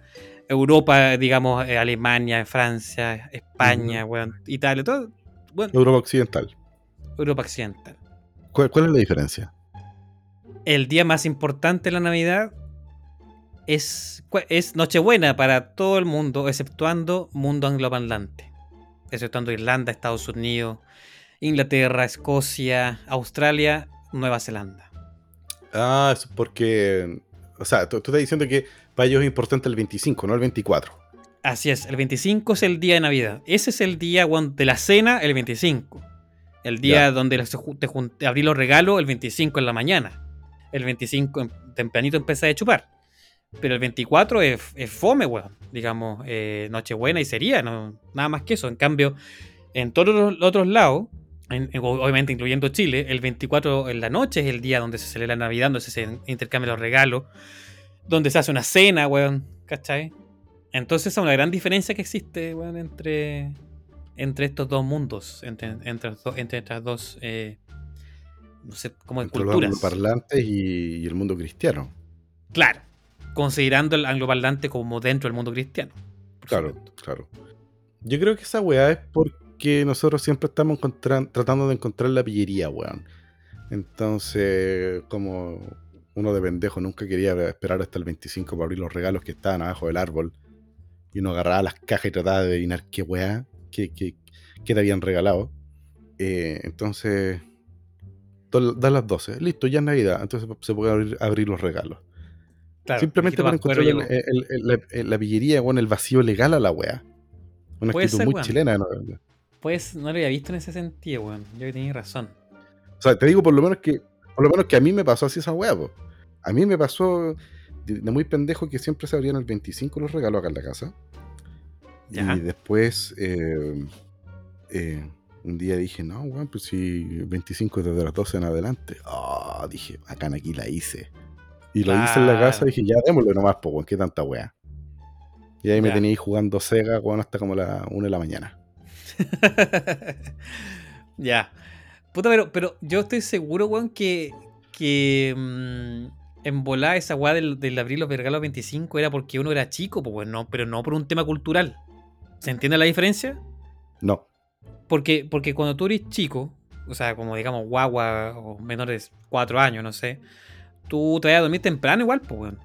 Europa, digamos, eh, Alemania, Francia, España, weón, Italia, todo. Europa Occidental. Europa Occidental. ¿Cuál, cuál es la diferencia? el día más importante de la Navidad es, es Nochebuena para todo el mundo, exceptuando mundo angloparlante. Exceptuando Irlanda, Estados Unidos, Inglaterra, Escocia, Australia, Nueva Zelanda. Ah, es porque. O sea, tú, tú estás diciendo que para ellos es importante el 25, no el 24. Así es, el 25 es el día de Navidad. Ese es el día de la cena, el 25. El día donde te abrí los regalos, el 25 en la mañana. El 25 em- tempranito empecé a chupar. Pero el 24 es, es fome, weón. Digamos, eh, Nochebuena y sería, no, nada más que eso. En cambio, en todos los otros lados, en- en- obviamente incluyendo Chile, el 24 en la noche es el día donde se celebra Navidad, donde se intercambian los regalos, donde se hace una cena, weón. ¿Cachai? Entonces es una gran diferencia que existe, weón, entre, entre estos dos mundos, entre, entre, los estas dos, eh, no sé, como Entre los culturas. angloparlantes y, y el mundo cristiano. Claro, considerando el angloparlante como dentro del mundo cristiano. Claro, supuesto. claro. Yo creo que esa weá es porque nosotros siempre estamos tratando de encontrar la pillería, weón. Entonces, como uno de pendejo nunca quería esperar hasta el 25 para abrir los regalos que estaban abajo del árbol. Y uno agarraba las cajas y trataba de adivinar qué weá, qué, qué- qué te habían regalado. Eh, entonces, dan las 12. Listo, ya es Navidad. Entonces se pueden abrir, abrir los regalos. Claro, Simplemente para encontrar el- el- el- la, pillería, bueno, el vacío legal a la wea. Una Puede actitud ser, muy weón. chilena. ¿no? Pues no lo había visto en ese sentido, weón. Yo tenía razón. O sea, te digo por lo menos que por lo menos que a mí me pasó así esa wea, po. A mí me pasó de, de muy pendejo que siempre se abrían el 25 los regalos acá en la casa. Ya. Y después, eh, eh, un día dije, no, weón, pues si el 25 es desde las 12 en adelante. Ah, dije, bacán, aquí la hice. Y lo hice en la casa y dije, ya démosle nomás, po, weón, qué tanta wea. Y ahí me Ya. tenía ahí jugando Sega, weón, hasta como la 1 de la mañana. ya. Puta, pero, pero yo estoy seguro, weón, que, que mm, en volar esa weá del, del abrir los regalos 25 era porque uno era chico, pues weón, no, pero no por un tema cultural. ¿Se entiende la diferencia? No, Porque, porque cuando tú eres chico, o sea, como digamos guagua o menores de 4 años, no sé, tú te vas a dormir temprano igual, pues, weón.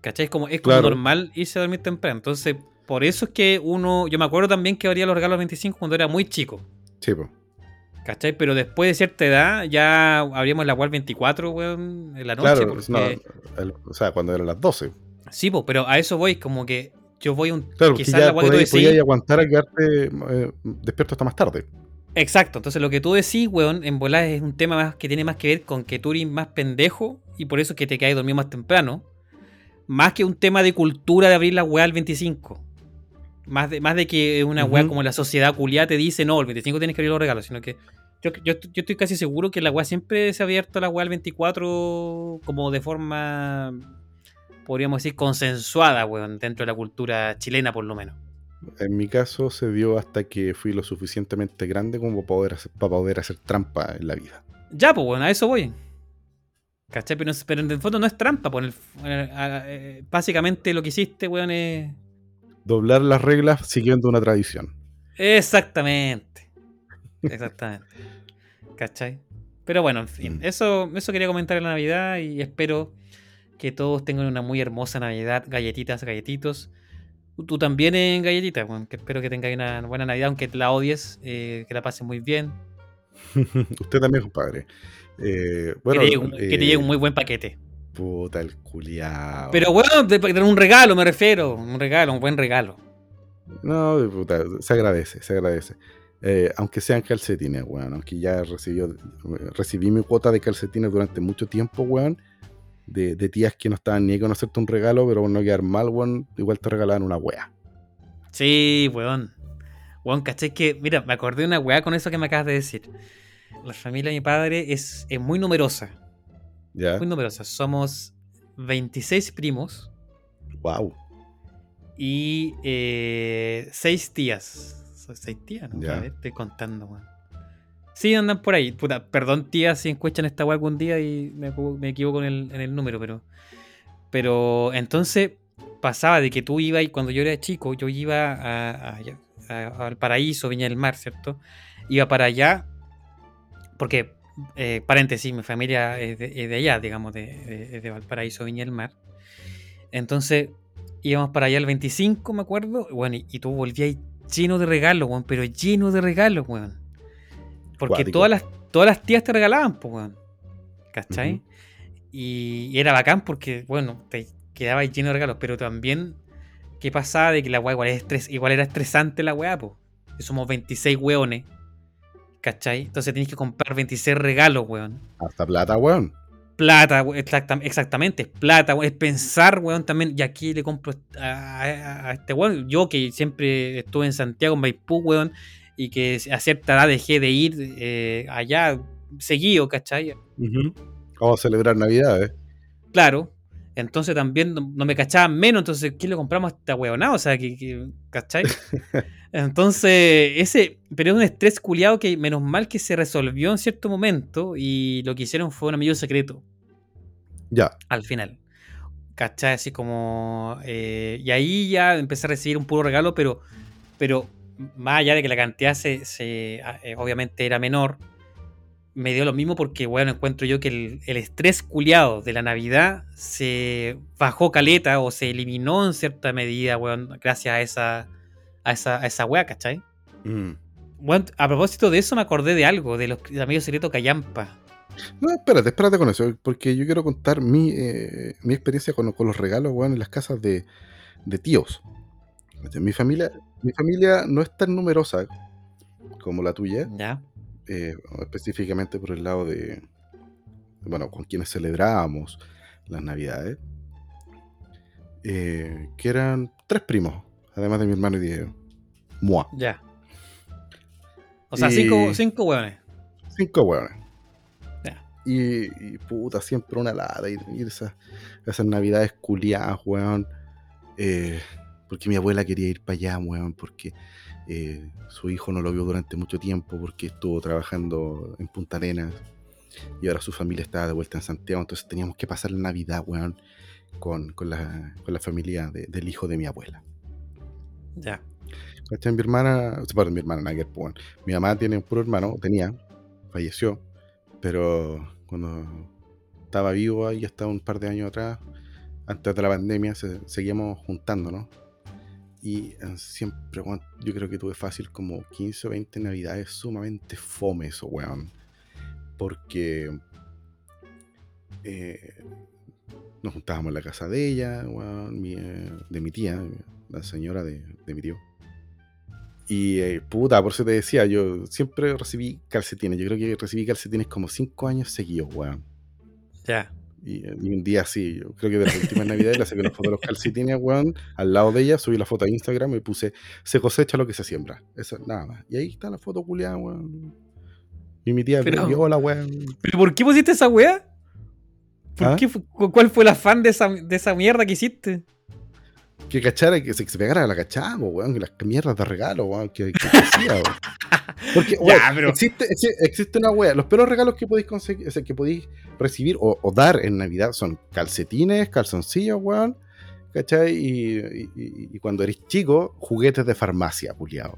¿Cachai? Es como, es como Claro. normal irse a dormir temprano. Entonces, por eso es que uno. Yo me acuerdo también que abría los regalos 25 cuando era muy chico. sí, pues. ¿Cachai? Pero después de cierta edad ya abríamos la web 24, weón, en la noche. Claro, porque- no, el- o sea, cuando eran las 12. Sí, pues, pero a eso voy, como que yo voy un. Claro, quizás la weá que tú podías, decís- podías aguantar a quedarte eh, despierto hasta más tarde. Exacto, entonces lo que tú decís, weón, en volar es un tema más que tiene más que ver con que tú eres más pendejo y por eso es que te caes dormido más temprano. Más que un tema de cultura de abrir la weá al 25. Más de, más de que una weá como la sociedad culiada te dice, no, el 25 tienes que abrir los regalos, sino que yo, yo, yo estoy casi seguro que la weá siempre se ha abierto la weá al 24 como de forma, podríamos decir, consensuada, weón, dentro de la cultura chilena por lo menos. En mi caso se dio hasta que fui lo suficientemente grande como para poder hacer, para poder hacer trampa en la vida. Ya, pues bueno, a eso voy. ¿Cachai? Pero, pero en el fondo no es trampa. Pues, el- eh, básicamente lo que hiciste, weón, es. Doblar las reglas siguiendo una tradición. Exactamente. Exactamente. ¿Cachai? Pero bueno, en fin. Mm. Eso, eso quería comentar en la Navidad y espero que todos tengan una muy hermosa Navidad. Galletitas, galletitos. Tú- también en galletitas, weón. Que espero que tengas una buena Navidad, aunque la odies, eh, que la pases muy bien. Usted también, compadre. Eh, bueno, que, te llegue un, que te eh, llegue un muy buen paquete. Puta el culiao. Pero bueno, de un regalo me refiero. Un regalo, un buen regalo. No, puta, se agradece, se agradece. Eh, aunque sean calcetines, weón. Aunque ya recibió, recibí mi cuota de calcetines durante mucho tiempo, weón. De, de tías que no estaban ni ahí con hacerte un regalo, pero por no quedar mal, weón, igual te regalaban una wea. Sí, weón. Weón, caché que, mira, me acordé de una weá con eso que me acabas de decir. La familia de mi padre es, es muy numerosa. ¿Ya? Muy numerosa. Somos 26 primos Wow. y 6 tías. Son 6 tías, ¿no? Ya. A ver, estoy contando, weón. Sí, andan por ahí. Puta, perdón, tías, si escuchan esta weá algún día y me, equivo- me equivoco en el, en el número, pero. Pero entonces pasaba de que tú ibas y cuando yo era chico, yo iba a, a- a- Viña del Mar, ¿cierto? Iba para allá, porque, eh, paréntesis, mi familia es de, allá, digamos, de, de- Valparaíso, Viña del Mar. Entonces íbamos para allá el 25, me acuerdo, bueno, y, y tú volvías lleno de regalos, weón, pero lleno de regalos, weón. Porque todas las, todas las tías te regalaban, pues, weón. ¿Cachai? Y, y era bacán porque, bueno, te quedabas lleno de regalos, pero también, ¿qué pasaba de que la weá igual, es estres- igual era estresante la weá, pues? Somos 26 weones, ¿cachai? Entonces tenés que comprar 26 regalos, weón. Hasta plata, weón. Plata, we- exactam- exactamente, es plata, weón, es pensar, weón, también, y aquí le compro a, a- a este weón, yo que siempre estuve en Santiago, en Maipú, weón, y que a cierta edad dejé de ir eh, allá seguido, ¿cachai? Ujú. Vamos a celebrar Navidad, ¿eh? Claro. Entonces también no, no me cachaban menos, entonces, ¿qué le compramos a esta huevonada? O sea, que, que- ¿cachai? Entonces, ese, pero es un estrés culiado que menos mal que se resolvió en cierto momento y lo que hicieron fue un amigo secreto Ya. al final. ¿Cachai? Así como... eh, y ahí ya empecé a recibir un puro regalo, pero, pero más allá de que la cantidad se, se, ah, eh, obviamente era menor, me dio lo mismo porque, bueno, encuentro yo que el, el estrés culiado de la Navidad se bajó caleta o se eliminó en cierta medida, weón, gracias a esa, a esa, a esa wea, ¿cachai? Mm. Bueno, a propósito de eso me acordé de algo, de los del amigo secreto Callampa. No, espérate, espérate con eso, porque yo quiero contar mi, eh, mi experiencia con, con los regalos, weón, en las casas de, de tíos. Mi familia, mi familia no es tan numerosa como la tuya, ¿Ya? eh, específicamente por el lado de, bueno, con quienes celebrábamos las navidades, eh, que eran tres primos, además de mi hermano y Diego. Mua. Ya. O sea, Y- cinco, cinco hueones. Cinco hueones. Ya. Y, y puta, siempre una lata. Y, y esas, esas navidades culiadas, weón. eh, porque mi abuela quería ir para allá, weón. Porque eh, su hijo no lo vio durante mucho tiempo. Porque estuvo trabajando en Punta Arenas. Y ahora su familia estaba de vuelta en Santiago. Entonces teníamos que pasar la Navidad, weón. Con, con la, con la familia de- del hijo de mi abuela. Ya. ¿Cachai? Mi hermana, perdón, mi hermana, ver, pues, bueno. Mi mamá tiene un puro hermano, tenía, falleció, pero cuando estaba vivo, ahí hasta un par de años atrás, antes de la pandemia, se- seguíamos juntándonos. Y eh, siempre, yo creo que tuve fácil como 15 o 20 navidades sumamente fome eso, weón. Porque eh, nos juntábamos en la casa de ella, weón, eh, de mi tía, la señora de, de mi tío. Y puta, por eso te decía, yo siempre recibí calcetines. Yo creo que recibí calcetines como 5 años seguidos, weón. Ya. Y, y un día sí, yo creo que de las últimas navidades le saqué una foto de los calcetines, weón, al lado de ella, subí la foto a Instagram y puse, se cosecha lo que se siembra. Eso, nada más. Y ahí está la foto culiada, weón. Y mi tía Pero- vio la weón. ¿Pero por qué pusiste esa wea? ¿Por ¿Ah? qué ¿Cuál fue el afán de esa, de esa mierda que hiciste? Que cachara, que se, que se pegara la cachada, weón, que las mierdas de regalo, weón, que, que hacía, weón. Porque, Ya, weón, pero- existe, exi- existe una wea. Los peores regalos que podéis conseguir, o sea, que podéis recibir o, o dar en Navidad son calcetines, calzoncillos, weón. ¿Cachai? Y, y- y- y cuando eres chico, juguetes de farmacia, puliado.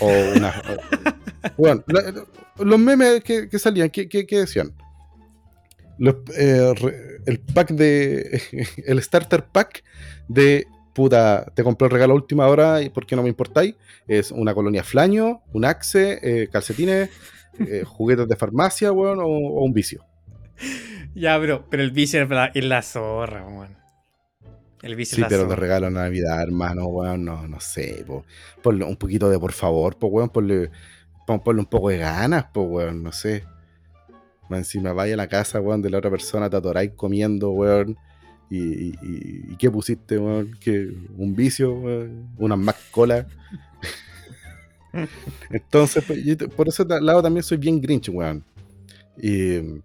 O una. o- weón, la- los memes que, que salían, ¿qué, qué, qué decían? Los, eh, el pack de. El starter pack de. Puta, te compré el regalo a última hora y porque no me importáis. Es una colonia flaño, un axe, eh, calcetines, eh, juguetes de farmacia, weón, o, o un vicio. Ya, pero, pero el vicio es la, es la zorra, weón. El vicio Sí, es la pero zorra. regalo a Navidad, hermano, weón, no, no sé, po. Ponle un poquito de por favor, po, weón, ponle, pon- ponle un poco de ganas, po, weón, no sé. Más encima vaya a la casa, weón, de la otra persona, te atoráis comiendo, weón. Y, y, y- ¿y qué pusiste, weón? ¿Qué, ¿Un vicio, weón? ¿Una más cola? Entonces, pues, por ese lado también soy bien grinch, weón. Y-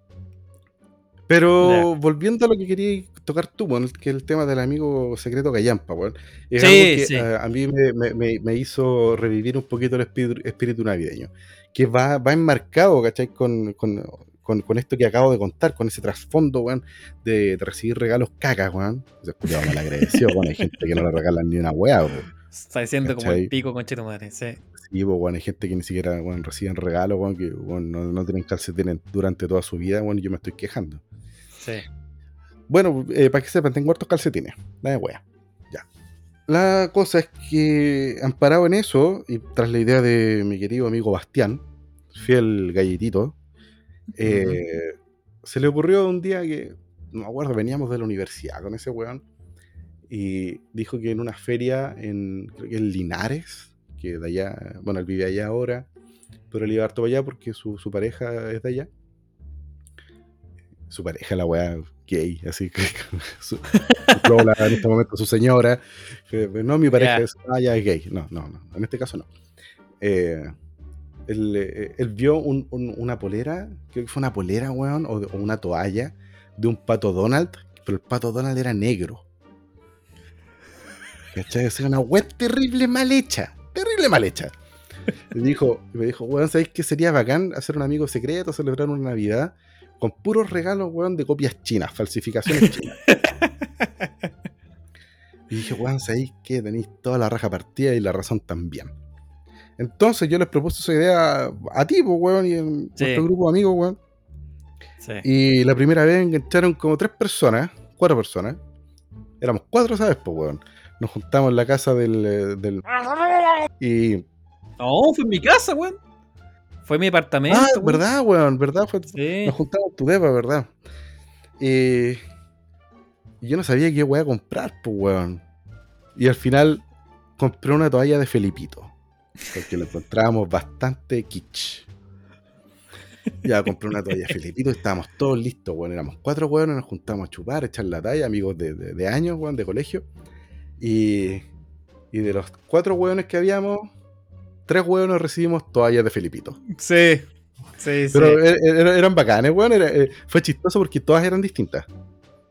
pero volviendo a lo que quería tocar tú, weón, que el tema del amigo secreto Gallampa, weón. Es Sí, algo que sí. eh, a mí me, me- me- me hizo revivir un poquito el espíritu, espíritu navideño. Que va, va enmarcado, ¿cachai? Con, con, con- con esto que acabo de contar, con ese trasfondo, weón, de, de recibir regalos cacas, weón. Se escucha mal agradecido, weón. Hay gente que no le regalan ni una weá, weón. Está diciendo como el pico, tu madre. Sí. Sí, pues, weón, hay gente que ni siquiera weón, reciben regalos, weón, que no, no tienen calcetines durante toda su vida, weón, y yo me estoy quejando. Sí. Bueno, eh, para que sepan, tengo hartos calcetines. Nada de wea. Ya. la cosa es que, amparado en eso, y tras la idea de mi querido amigo Bastián, fiel galletito, eh, se le ocurrió un día que, no me acuerdo, veníamos de la universidad con ese weón, y dijo que en una feria en, creo que en Linares, que de allá, bueno, él vive allá ahora, pero él iba harto para allá porque su, su pareja es de allá. Su pareja, la weá gay, así que su, en este momento su señora, que, no mi pareja es, ah, ya es gay, no, no, no, en este caso no. Eh, él, eh, él vio un- un- una polera, creo que fue una polera, weón, o, o una toalla de un pato Donald, pero el pato Donald era negro. ¿Cachai? O sea, una web terrible mal hecha, terrible mal hecha. Y dijo, me dijo, weón, ¿sabéis qué sería bacán hacer un amigo secreto, celebrar una Navidad con puros regalos, weón, de copias chinas, falsificaciones chinas? Y dije, weón, ¿sabéis qué? Tenéis toda la raja partida y la razón también. Entonces yo les propuse esa idea a ti, pues, weón, y en Sí. nuestro grupo de amigos, weón. Sí. Y la primera vez engancharon como tres personas, cuatro personas. Éramos cuatro, ¿sabes? Pues, weón. Nos juntamos en la casa del. eh, del- y. No, fue en mi casa, weón. Fue en mi apartamento. Ah, weón. ¿verdad, weón? ¿Verdad? Fue- Sí. Nos juntamos en tu depa, ¿verdad? Y. yo no sabía qué weá comprar, pues, weón. Y al final compré una toalla de Felipito. Porque lo encontrábamos bastante kitsch. Ya compré una toalla de Felipito y estábamos todos listos, weón. Éramos cuatro weones, nos juntamos a chupar, a echar la talla, amigos de, de- de años, weón, de colegio. Y, y de los cuatro weones que habíamos, tres weones recibimos toallas de Felipito. Sí. Sí, sí. Pero er- er- eran bacanes, weón. era- eh, fue chistoso porque todas eran distintas.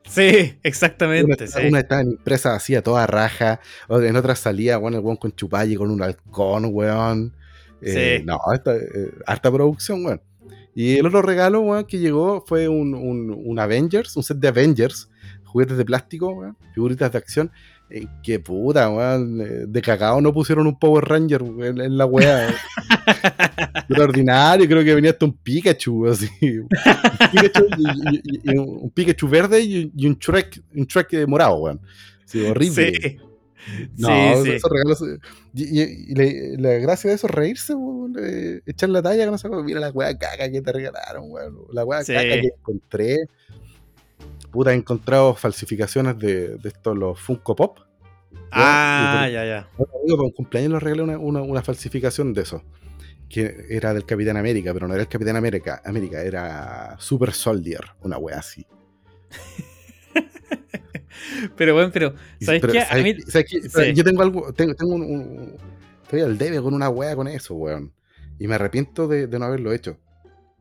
Sí, exactamente. una estaba impresa así a toda raja, o en otras salía, weón, el weón con chupalle, con un halcón, weón. Eh, Sí. No, esta, eh, harta producción, weón. Y el otro regalo, weón, que llegó fue un, un, un Avengers, un set de Avengers, juguetes de plástico, weón, figuritas de acción. Eh, que puta, weón, eh, de cagado no pusieron un Power Ranger en la weá. Era ordinario, creo que venía hasta un Pikachu, así. Un Pikachu, y, y- y un Pikachu verde y, un Shrek, un Shrek eh, morado, weón. Sí, horrible. Sí. No, sí, sí. esos regalos. eh, Y, y- y la gracia de eso es reírse, weón, eh, echar la talla esa weá. Mira la weá caca que te regalaron, weón. La weá Sí. caca que encontré. Puta, he encontrado falsificaciones de, de estos, los Funko Pop. Ah, ya, ya. a un amigo para un cumpleaños le regalé una, una, una falsificación de eso. Que era del Capitán América, pero no era el Capitán América, América era Super Soldier, una weá así. Pero bueno, pero, ¿sabes pero, qué? A ¿sabes mí- qué? ¿sabes qué? Pero Sí. Yo tengo algo, tengo, tengo un, un- Estoy al debe con una wea con eso, weón. Y me arrepiento de, de no haberlo hecho.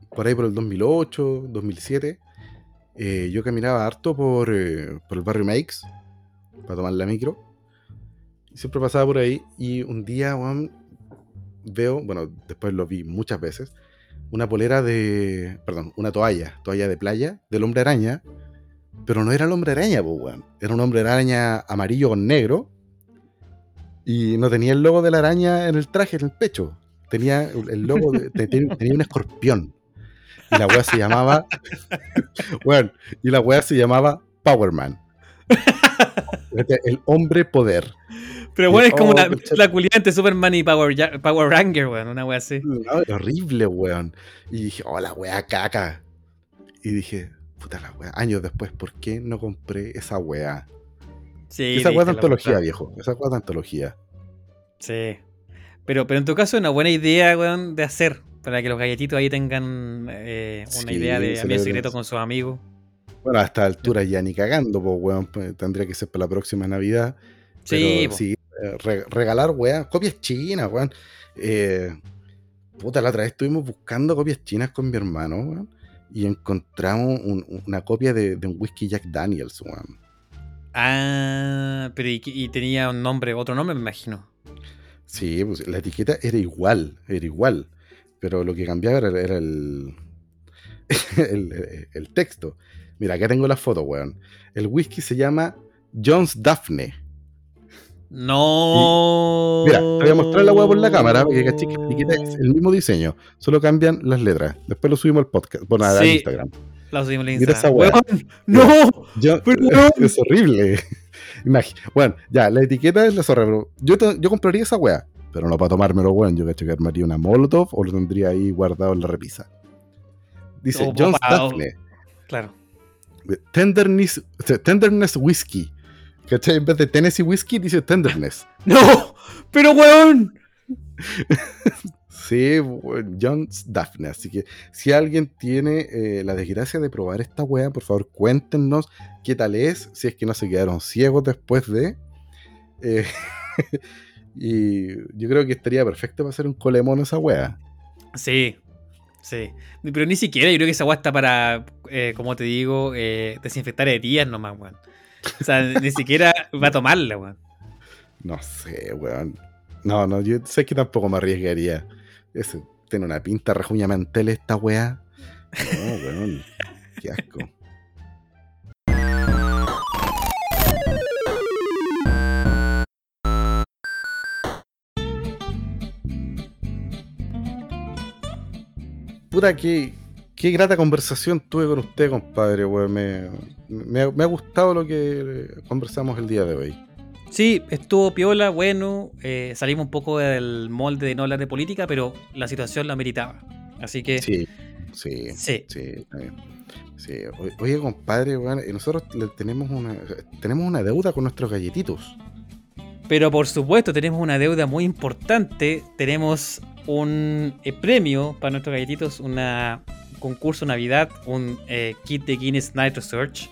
Por ahí por el 2008, 2007, eh, yo caminaba harto por, eh, por el barrio Makes para tomar la micro. Siempre pasaba por ahí. Y un día, veo, bueno, después lo vi muchas veces, una polera de. Perdón, una toalla, toalla de playa del hombre araña. Pero no era el hombre araña, pues. Era un hombre araña amarillo con negro. Y no tenía el logo de la araña en el traje, en el pecho. Tenía el logo, de- te- te- tenía un escorpión. Y la weá se llamaba. Bueno, y la weá se llamaba Power Man. El hombre poder. Pero bueno, es como Oh, la, la culiada entre Superman y Power, Power Ranger, weón. Una wea así. No, horrible, weón. Y dije, oh, la weá caca. Y dije, puta la weá. Años después, ¿por qué no compré esa weá? Sí. esa diste de antología, viejo. Esa weá de antología. Sí. Pero, pero en tu caso una buena idea, weón, de hacer. Para que los galletitos ahí tengan eh, una Sí, idea de amigo secreto con sus amigos. Bueno, a esta altura ya ni cagando, pues, weón. pues, Tendría que ser para la próxima Navidad. Sí, Pero sí, eh, re- regalar, weá, copias chinas, weón. Eh, puta, la otra vez estuvimos buscando copias chinas con mi hermano, weón. Y encontramos un- una copia de, de un whisky Jack Daniels, weón. Ah, pero y, y tenía un nombre, otro nombre, me imagino. Sí, pues la etiqueta era igual, era igual. Pero lo que cambiaba era, era el, el, el texto. Mira, acá tengo la foto, weón. El whisky se llama Jones Daphne. No. Mira, te voy a mostrar la weá por la cámara, porque caché que la etiqueta es el mismo diseño, solo cambian las letras. Después lo subimos al podcast, bueno, al Sí. Instagram. La subimos en Mira Instagram. esa weá. Weón, ¡No! Yo- es horrible. Bueno, ya, la etiqueta es la zorra, pero yo, te- yo compraría esa weá, pero no para tomármelo, weón. Yo cacho que armaría una Molotov o lo tendría ahí guardado en la repisa. Dice John Daphne, Claro. tenderness, tenderness Whiskey. ¿Cachai? En vez de Tennessee Whiskey, dice Tenderness. ¡No! ¡Pero weón! Sí, John Daphne. Así que si alguien tiene eh, la desgracia de probar esta weá, por favor cuéntenos qué tal es, si es que no se quedaron ciegos después de. Eh, y yo creo que estaría perfecto para hacer un colemón esa weá. Sí. Sí. Pero ni siquiera, yo creo que esa weá está para, eh, como te digo, eh, desinfectar heridas nomás, weón. O sea, ni siquiera va a tomarla, weón. No sé, weón. No, no, yo sé que tampoco me arriesgaría. Ese, tiene una pinta rejuña mantel esta weá. No, weón. Qué asco. Puta, qué, qué grata conversación tuve con usted, compadre. Me, me ha- me ha gustado lo que conversamos el día de hoy. Sí, estuvo piola, bueno. eh, salimos un poco del molde de no hablar de política, pero la situación la meritaba. Así que, sí. Sí, sí, sí. Sí, Oye, compadre, weón, eh, nosotros tenemos una, tenemos una deuda con nuestros galletitos. Pero por supuesto, tenemos una deuda muy importante. Tenemos un eh, premio para nuestros galletitos, un concurso Navidad, un eh, kit de Guinness Night Research,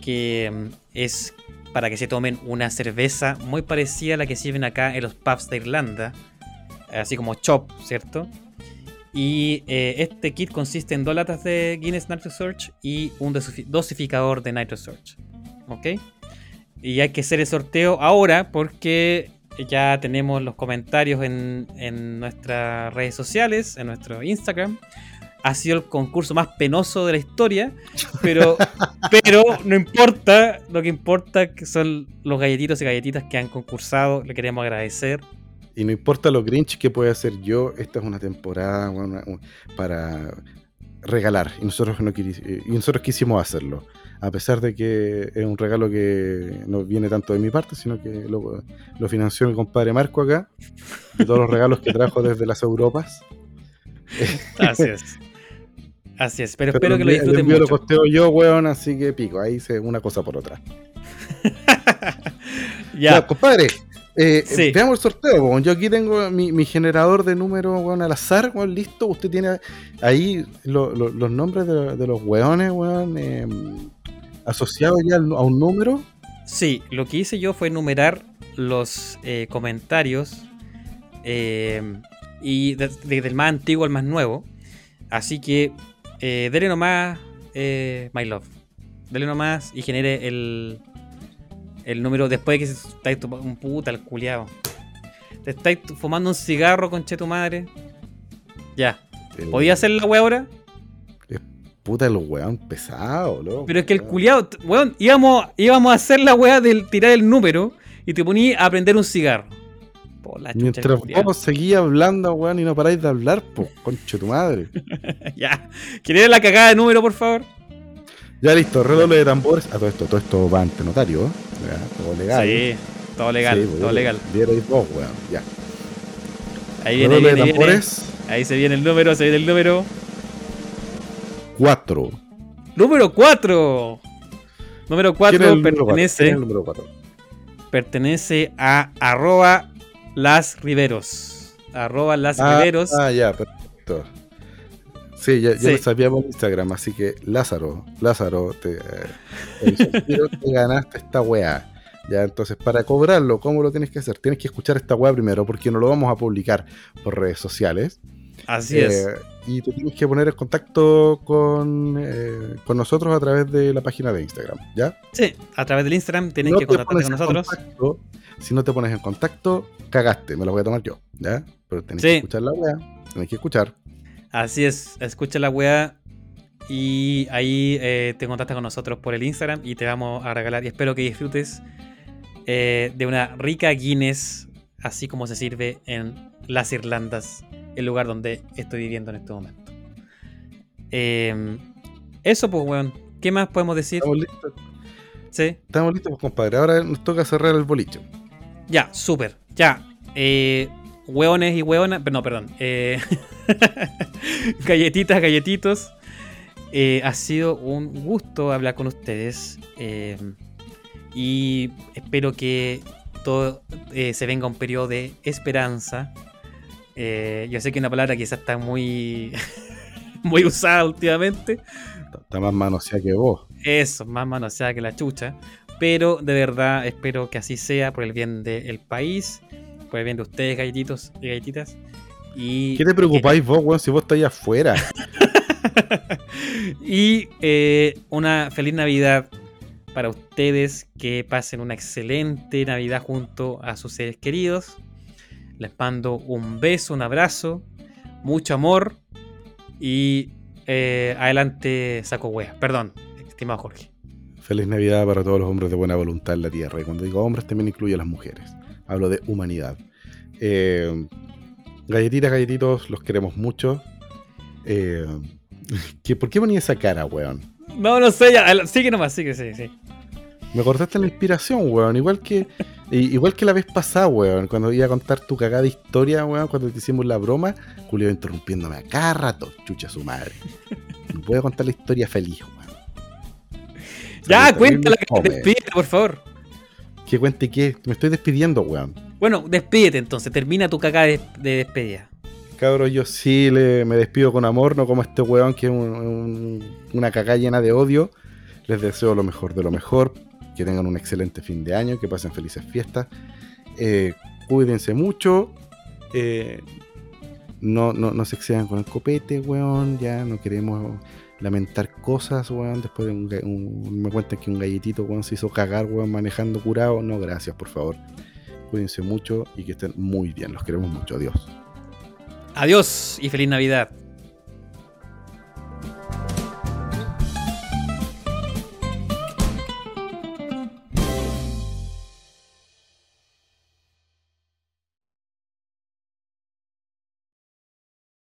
que mm, es para que se tomen una cerveza muy parecida a la que sirven acá en los pubs de Irlanda, así como Chop, ¿cierto? Y eh, este kit consiste en dos latas de Guinness Night Research y un dosi- dosificador de Night Research. ¿Ok? Y hay que hacer el sorteo ahora porque ya tenemos los comentarios en, en nuestras redes sociales, en nuestro Instagram. Ha sido el concurso más penoso de la historia, pero, pero no importa, lo que importa que son los galletitos y galletitas que han concursado, le queremos agradecer. Y no importa lo grinch que pueda hacer yo, esta es una temporada para regalar. Y nosotros, no y nosotros quisimos hacerlo. A pesar de que es un regalo que no viene tanto de mi parte, sino que lo, lo financió mi compadre Marco acá. De todos los regalos que trajo desde las Europas. Así es. Así es, pero, Pero espero que lo disfruten mucho. lo costeo yo, weón, así que pico. Ahí hice una cosa por otra. Ya, ya, compadre. eh, Sí. Veamos el sorteo, weón. Yo aquí tengo mi, mi generador de números, weón, al azar, weón, listo. Usted tiene ahí lo- lo- los nombres de, de los weones, weón, eh, asociados ya a un número. Sí, lo que hice yo fue numerar los eh, comentarios eh, y de- desde el más antiguo al más nuevo. Así que eh, dele nomás, eh, My Love. Dele nomás y genere el, el número después de que se estáis tomando un puta el culiao. Te estáis fumando un cigarro, conche tu madre. Ya. ¿Podía hacer la wea ahora? Puta, los weón pesado, loco. Pero es que el t- weón, íbamos, íbamos a hacer la weá del tirar el número y te ponía a prender un cigarro. Por la Mientras vos seguís hablando, weón, y no paráis de hablar, pues, conche tu madre. ya. ¿Quieres la cagada de número, por favor? Ya listo, redoble de tambores. A todo esto, todo esto va ante notario, ¿eh? Ya, todo legal. Sí, todo legal, Sí, todo weón. legal. Vos, weón, ya. Ahí viene, Redoble de viene, viene. tambores, Ahí se viene el número, se viene el número. 4. Número 4. Número 4 pertenece, número 4? pertenece a arroba las riveros. Arroba las Ah, riveros. ah, ya, perfecto. Sí, ya, ya Sí. lo sabía por Instagram, así que Lázaro, Lázaro, te, eh, el suspiro, te ganaste esta weá. Ya, entonces, para cobrarlo, ¿cómo lo tienes que hacer? Tienes que escuchar esta weá primero, porque no lo vamos a publicar por redes sociales. Así es. Eh, y te tienes que poner en contacto con, eh, con nosotros a través de la página de Instagram, ¿ya? Sí, a través del Instagram tienes No que te contactarte con nosotros. contacto, si no te pones en contacto, cagaste, me lo voy a tomar yo, ¿ya? Pero tenés Sí. que escuchar la weá, tenés que escuchar. Así es, escucha la weá y ahí eh, te contactas con nosotros por el Instagram y te vamos a regalar y espero que disfrutes eh, de una rica Guinness, así como se sirve en las Irlandas, el lugar donde estoy viviendo en este momento. Eh, eso pues, weón. ¿Qué más podemos decir? Estamos listos. Sí. Estamos listos, pues, compadre. Ahora nos toca cerrar el boliche. Ya, súper. Ya. Eh, hueones y hueonas. No, perdón. Eh, galletitas, galletitos. Eh, ha sido un gusto hablar con ustedes. eh, y espero que todo eh, se venga un periodo de esperanza. Eh, yo sé que una palabra quizás está muy, muy usada últimamente. Está más manoseada que vos. Eso, más manoseada que la chucha. Pero de verdad espero que así sea por el bien del país, por el bien de ustedes, galletitos y galletitas. Y, ¿Qué te preocupáis vos, weón, si vos estáis afuera? y eh, una feliz Navidad para ustedes, que pasen una excelente Navidad junto a sus seres queridos. Les mando un beso, un abrazo, mucho amor y eh, adelante saco wea. Perdón, estimado Jorge. Feliz Navidad para todos los hombres de buena voluntad en la tierra. Y cuando digo hombres también incluye a las mujeres. Hablo de humanidad. Eh, galletitas, galletitos, los queremos mucho. Eh, ¿qué- ¿Por qué ponía esa cara, weón? No, no sé, ya, sigue nomás, sigue, sí, sí. Me cortaste la inspiración, weón. Igual que, igual que la vez pasada, weón. Cuando iba a contar tu cagada historia, weón. Cuando te hicimos la broma. Julio interrumpiéndome a cada rato. Chucha su madre. No puedo contar la historia feliz, weón. Ya, cuéntala, que te despídete, por favor. ¿Qué cuente qué? Me estoy despidiendo, weón. Bueno, despídete entonces, termina tu caca de, de despedida. Cabros, yo sí le, me despido con amor, no como este weón que es un- un- una cagada llena de odio. Les deseo lo mejor de lo mejor, que tengan un excelente fin de año, que pasen felices fiestas. Eh, cuídense mucho. eh, no, no, no se excedan con el copete, weón. Ya no queremos lamentar cosas, weón. Después de un, un- me cuentan que un galletito, weón, se hizo cagar, weón, manejando curado. No, gracias, por favor. Cuídense mucho y que estén muy bien. Los queremos mucho. Adiós. Adiós y feliz Navidad.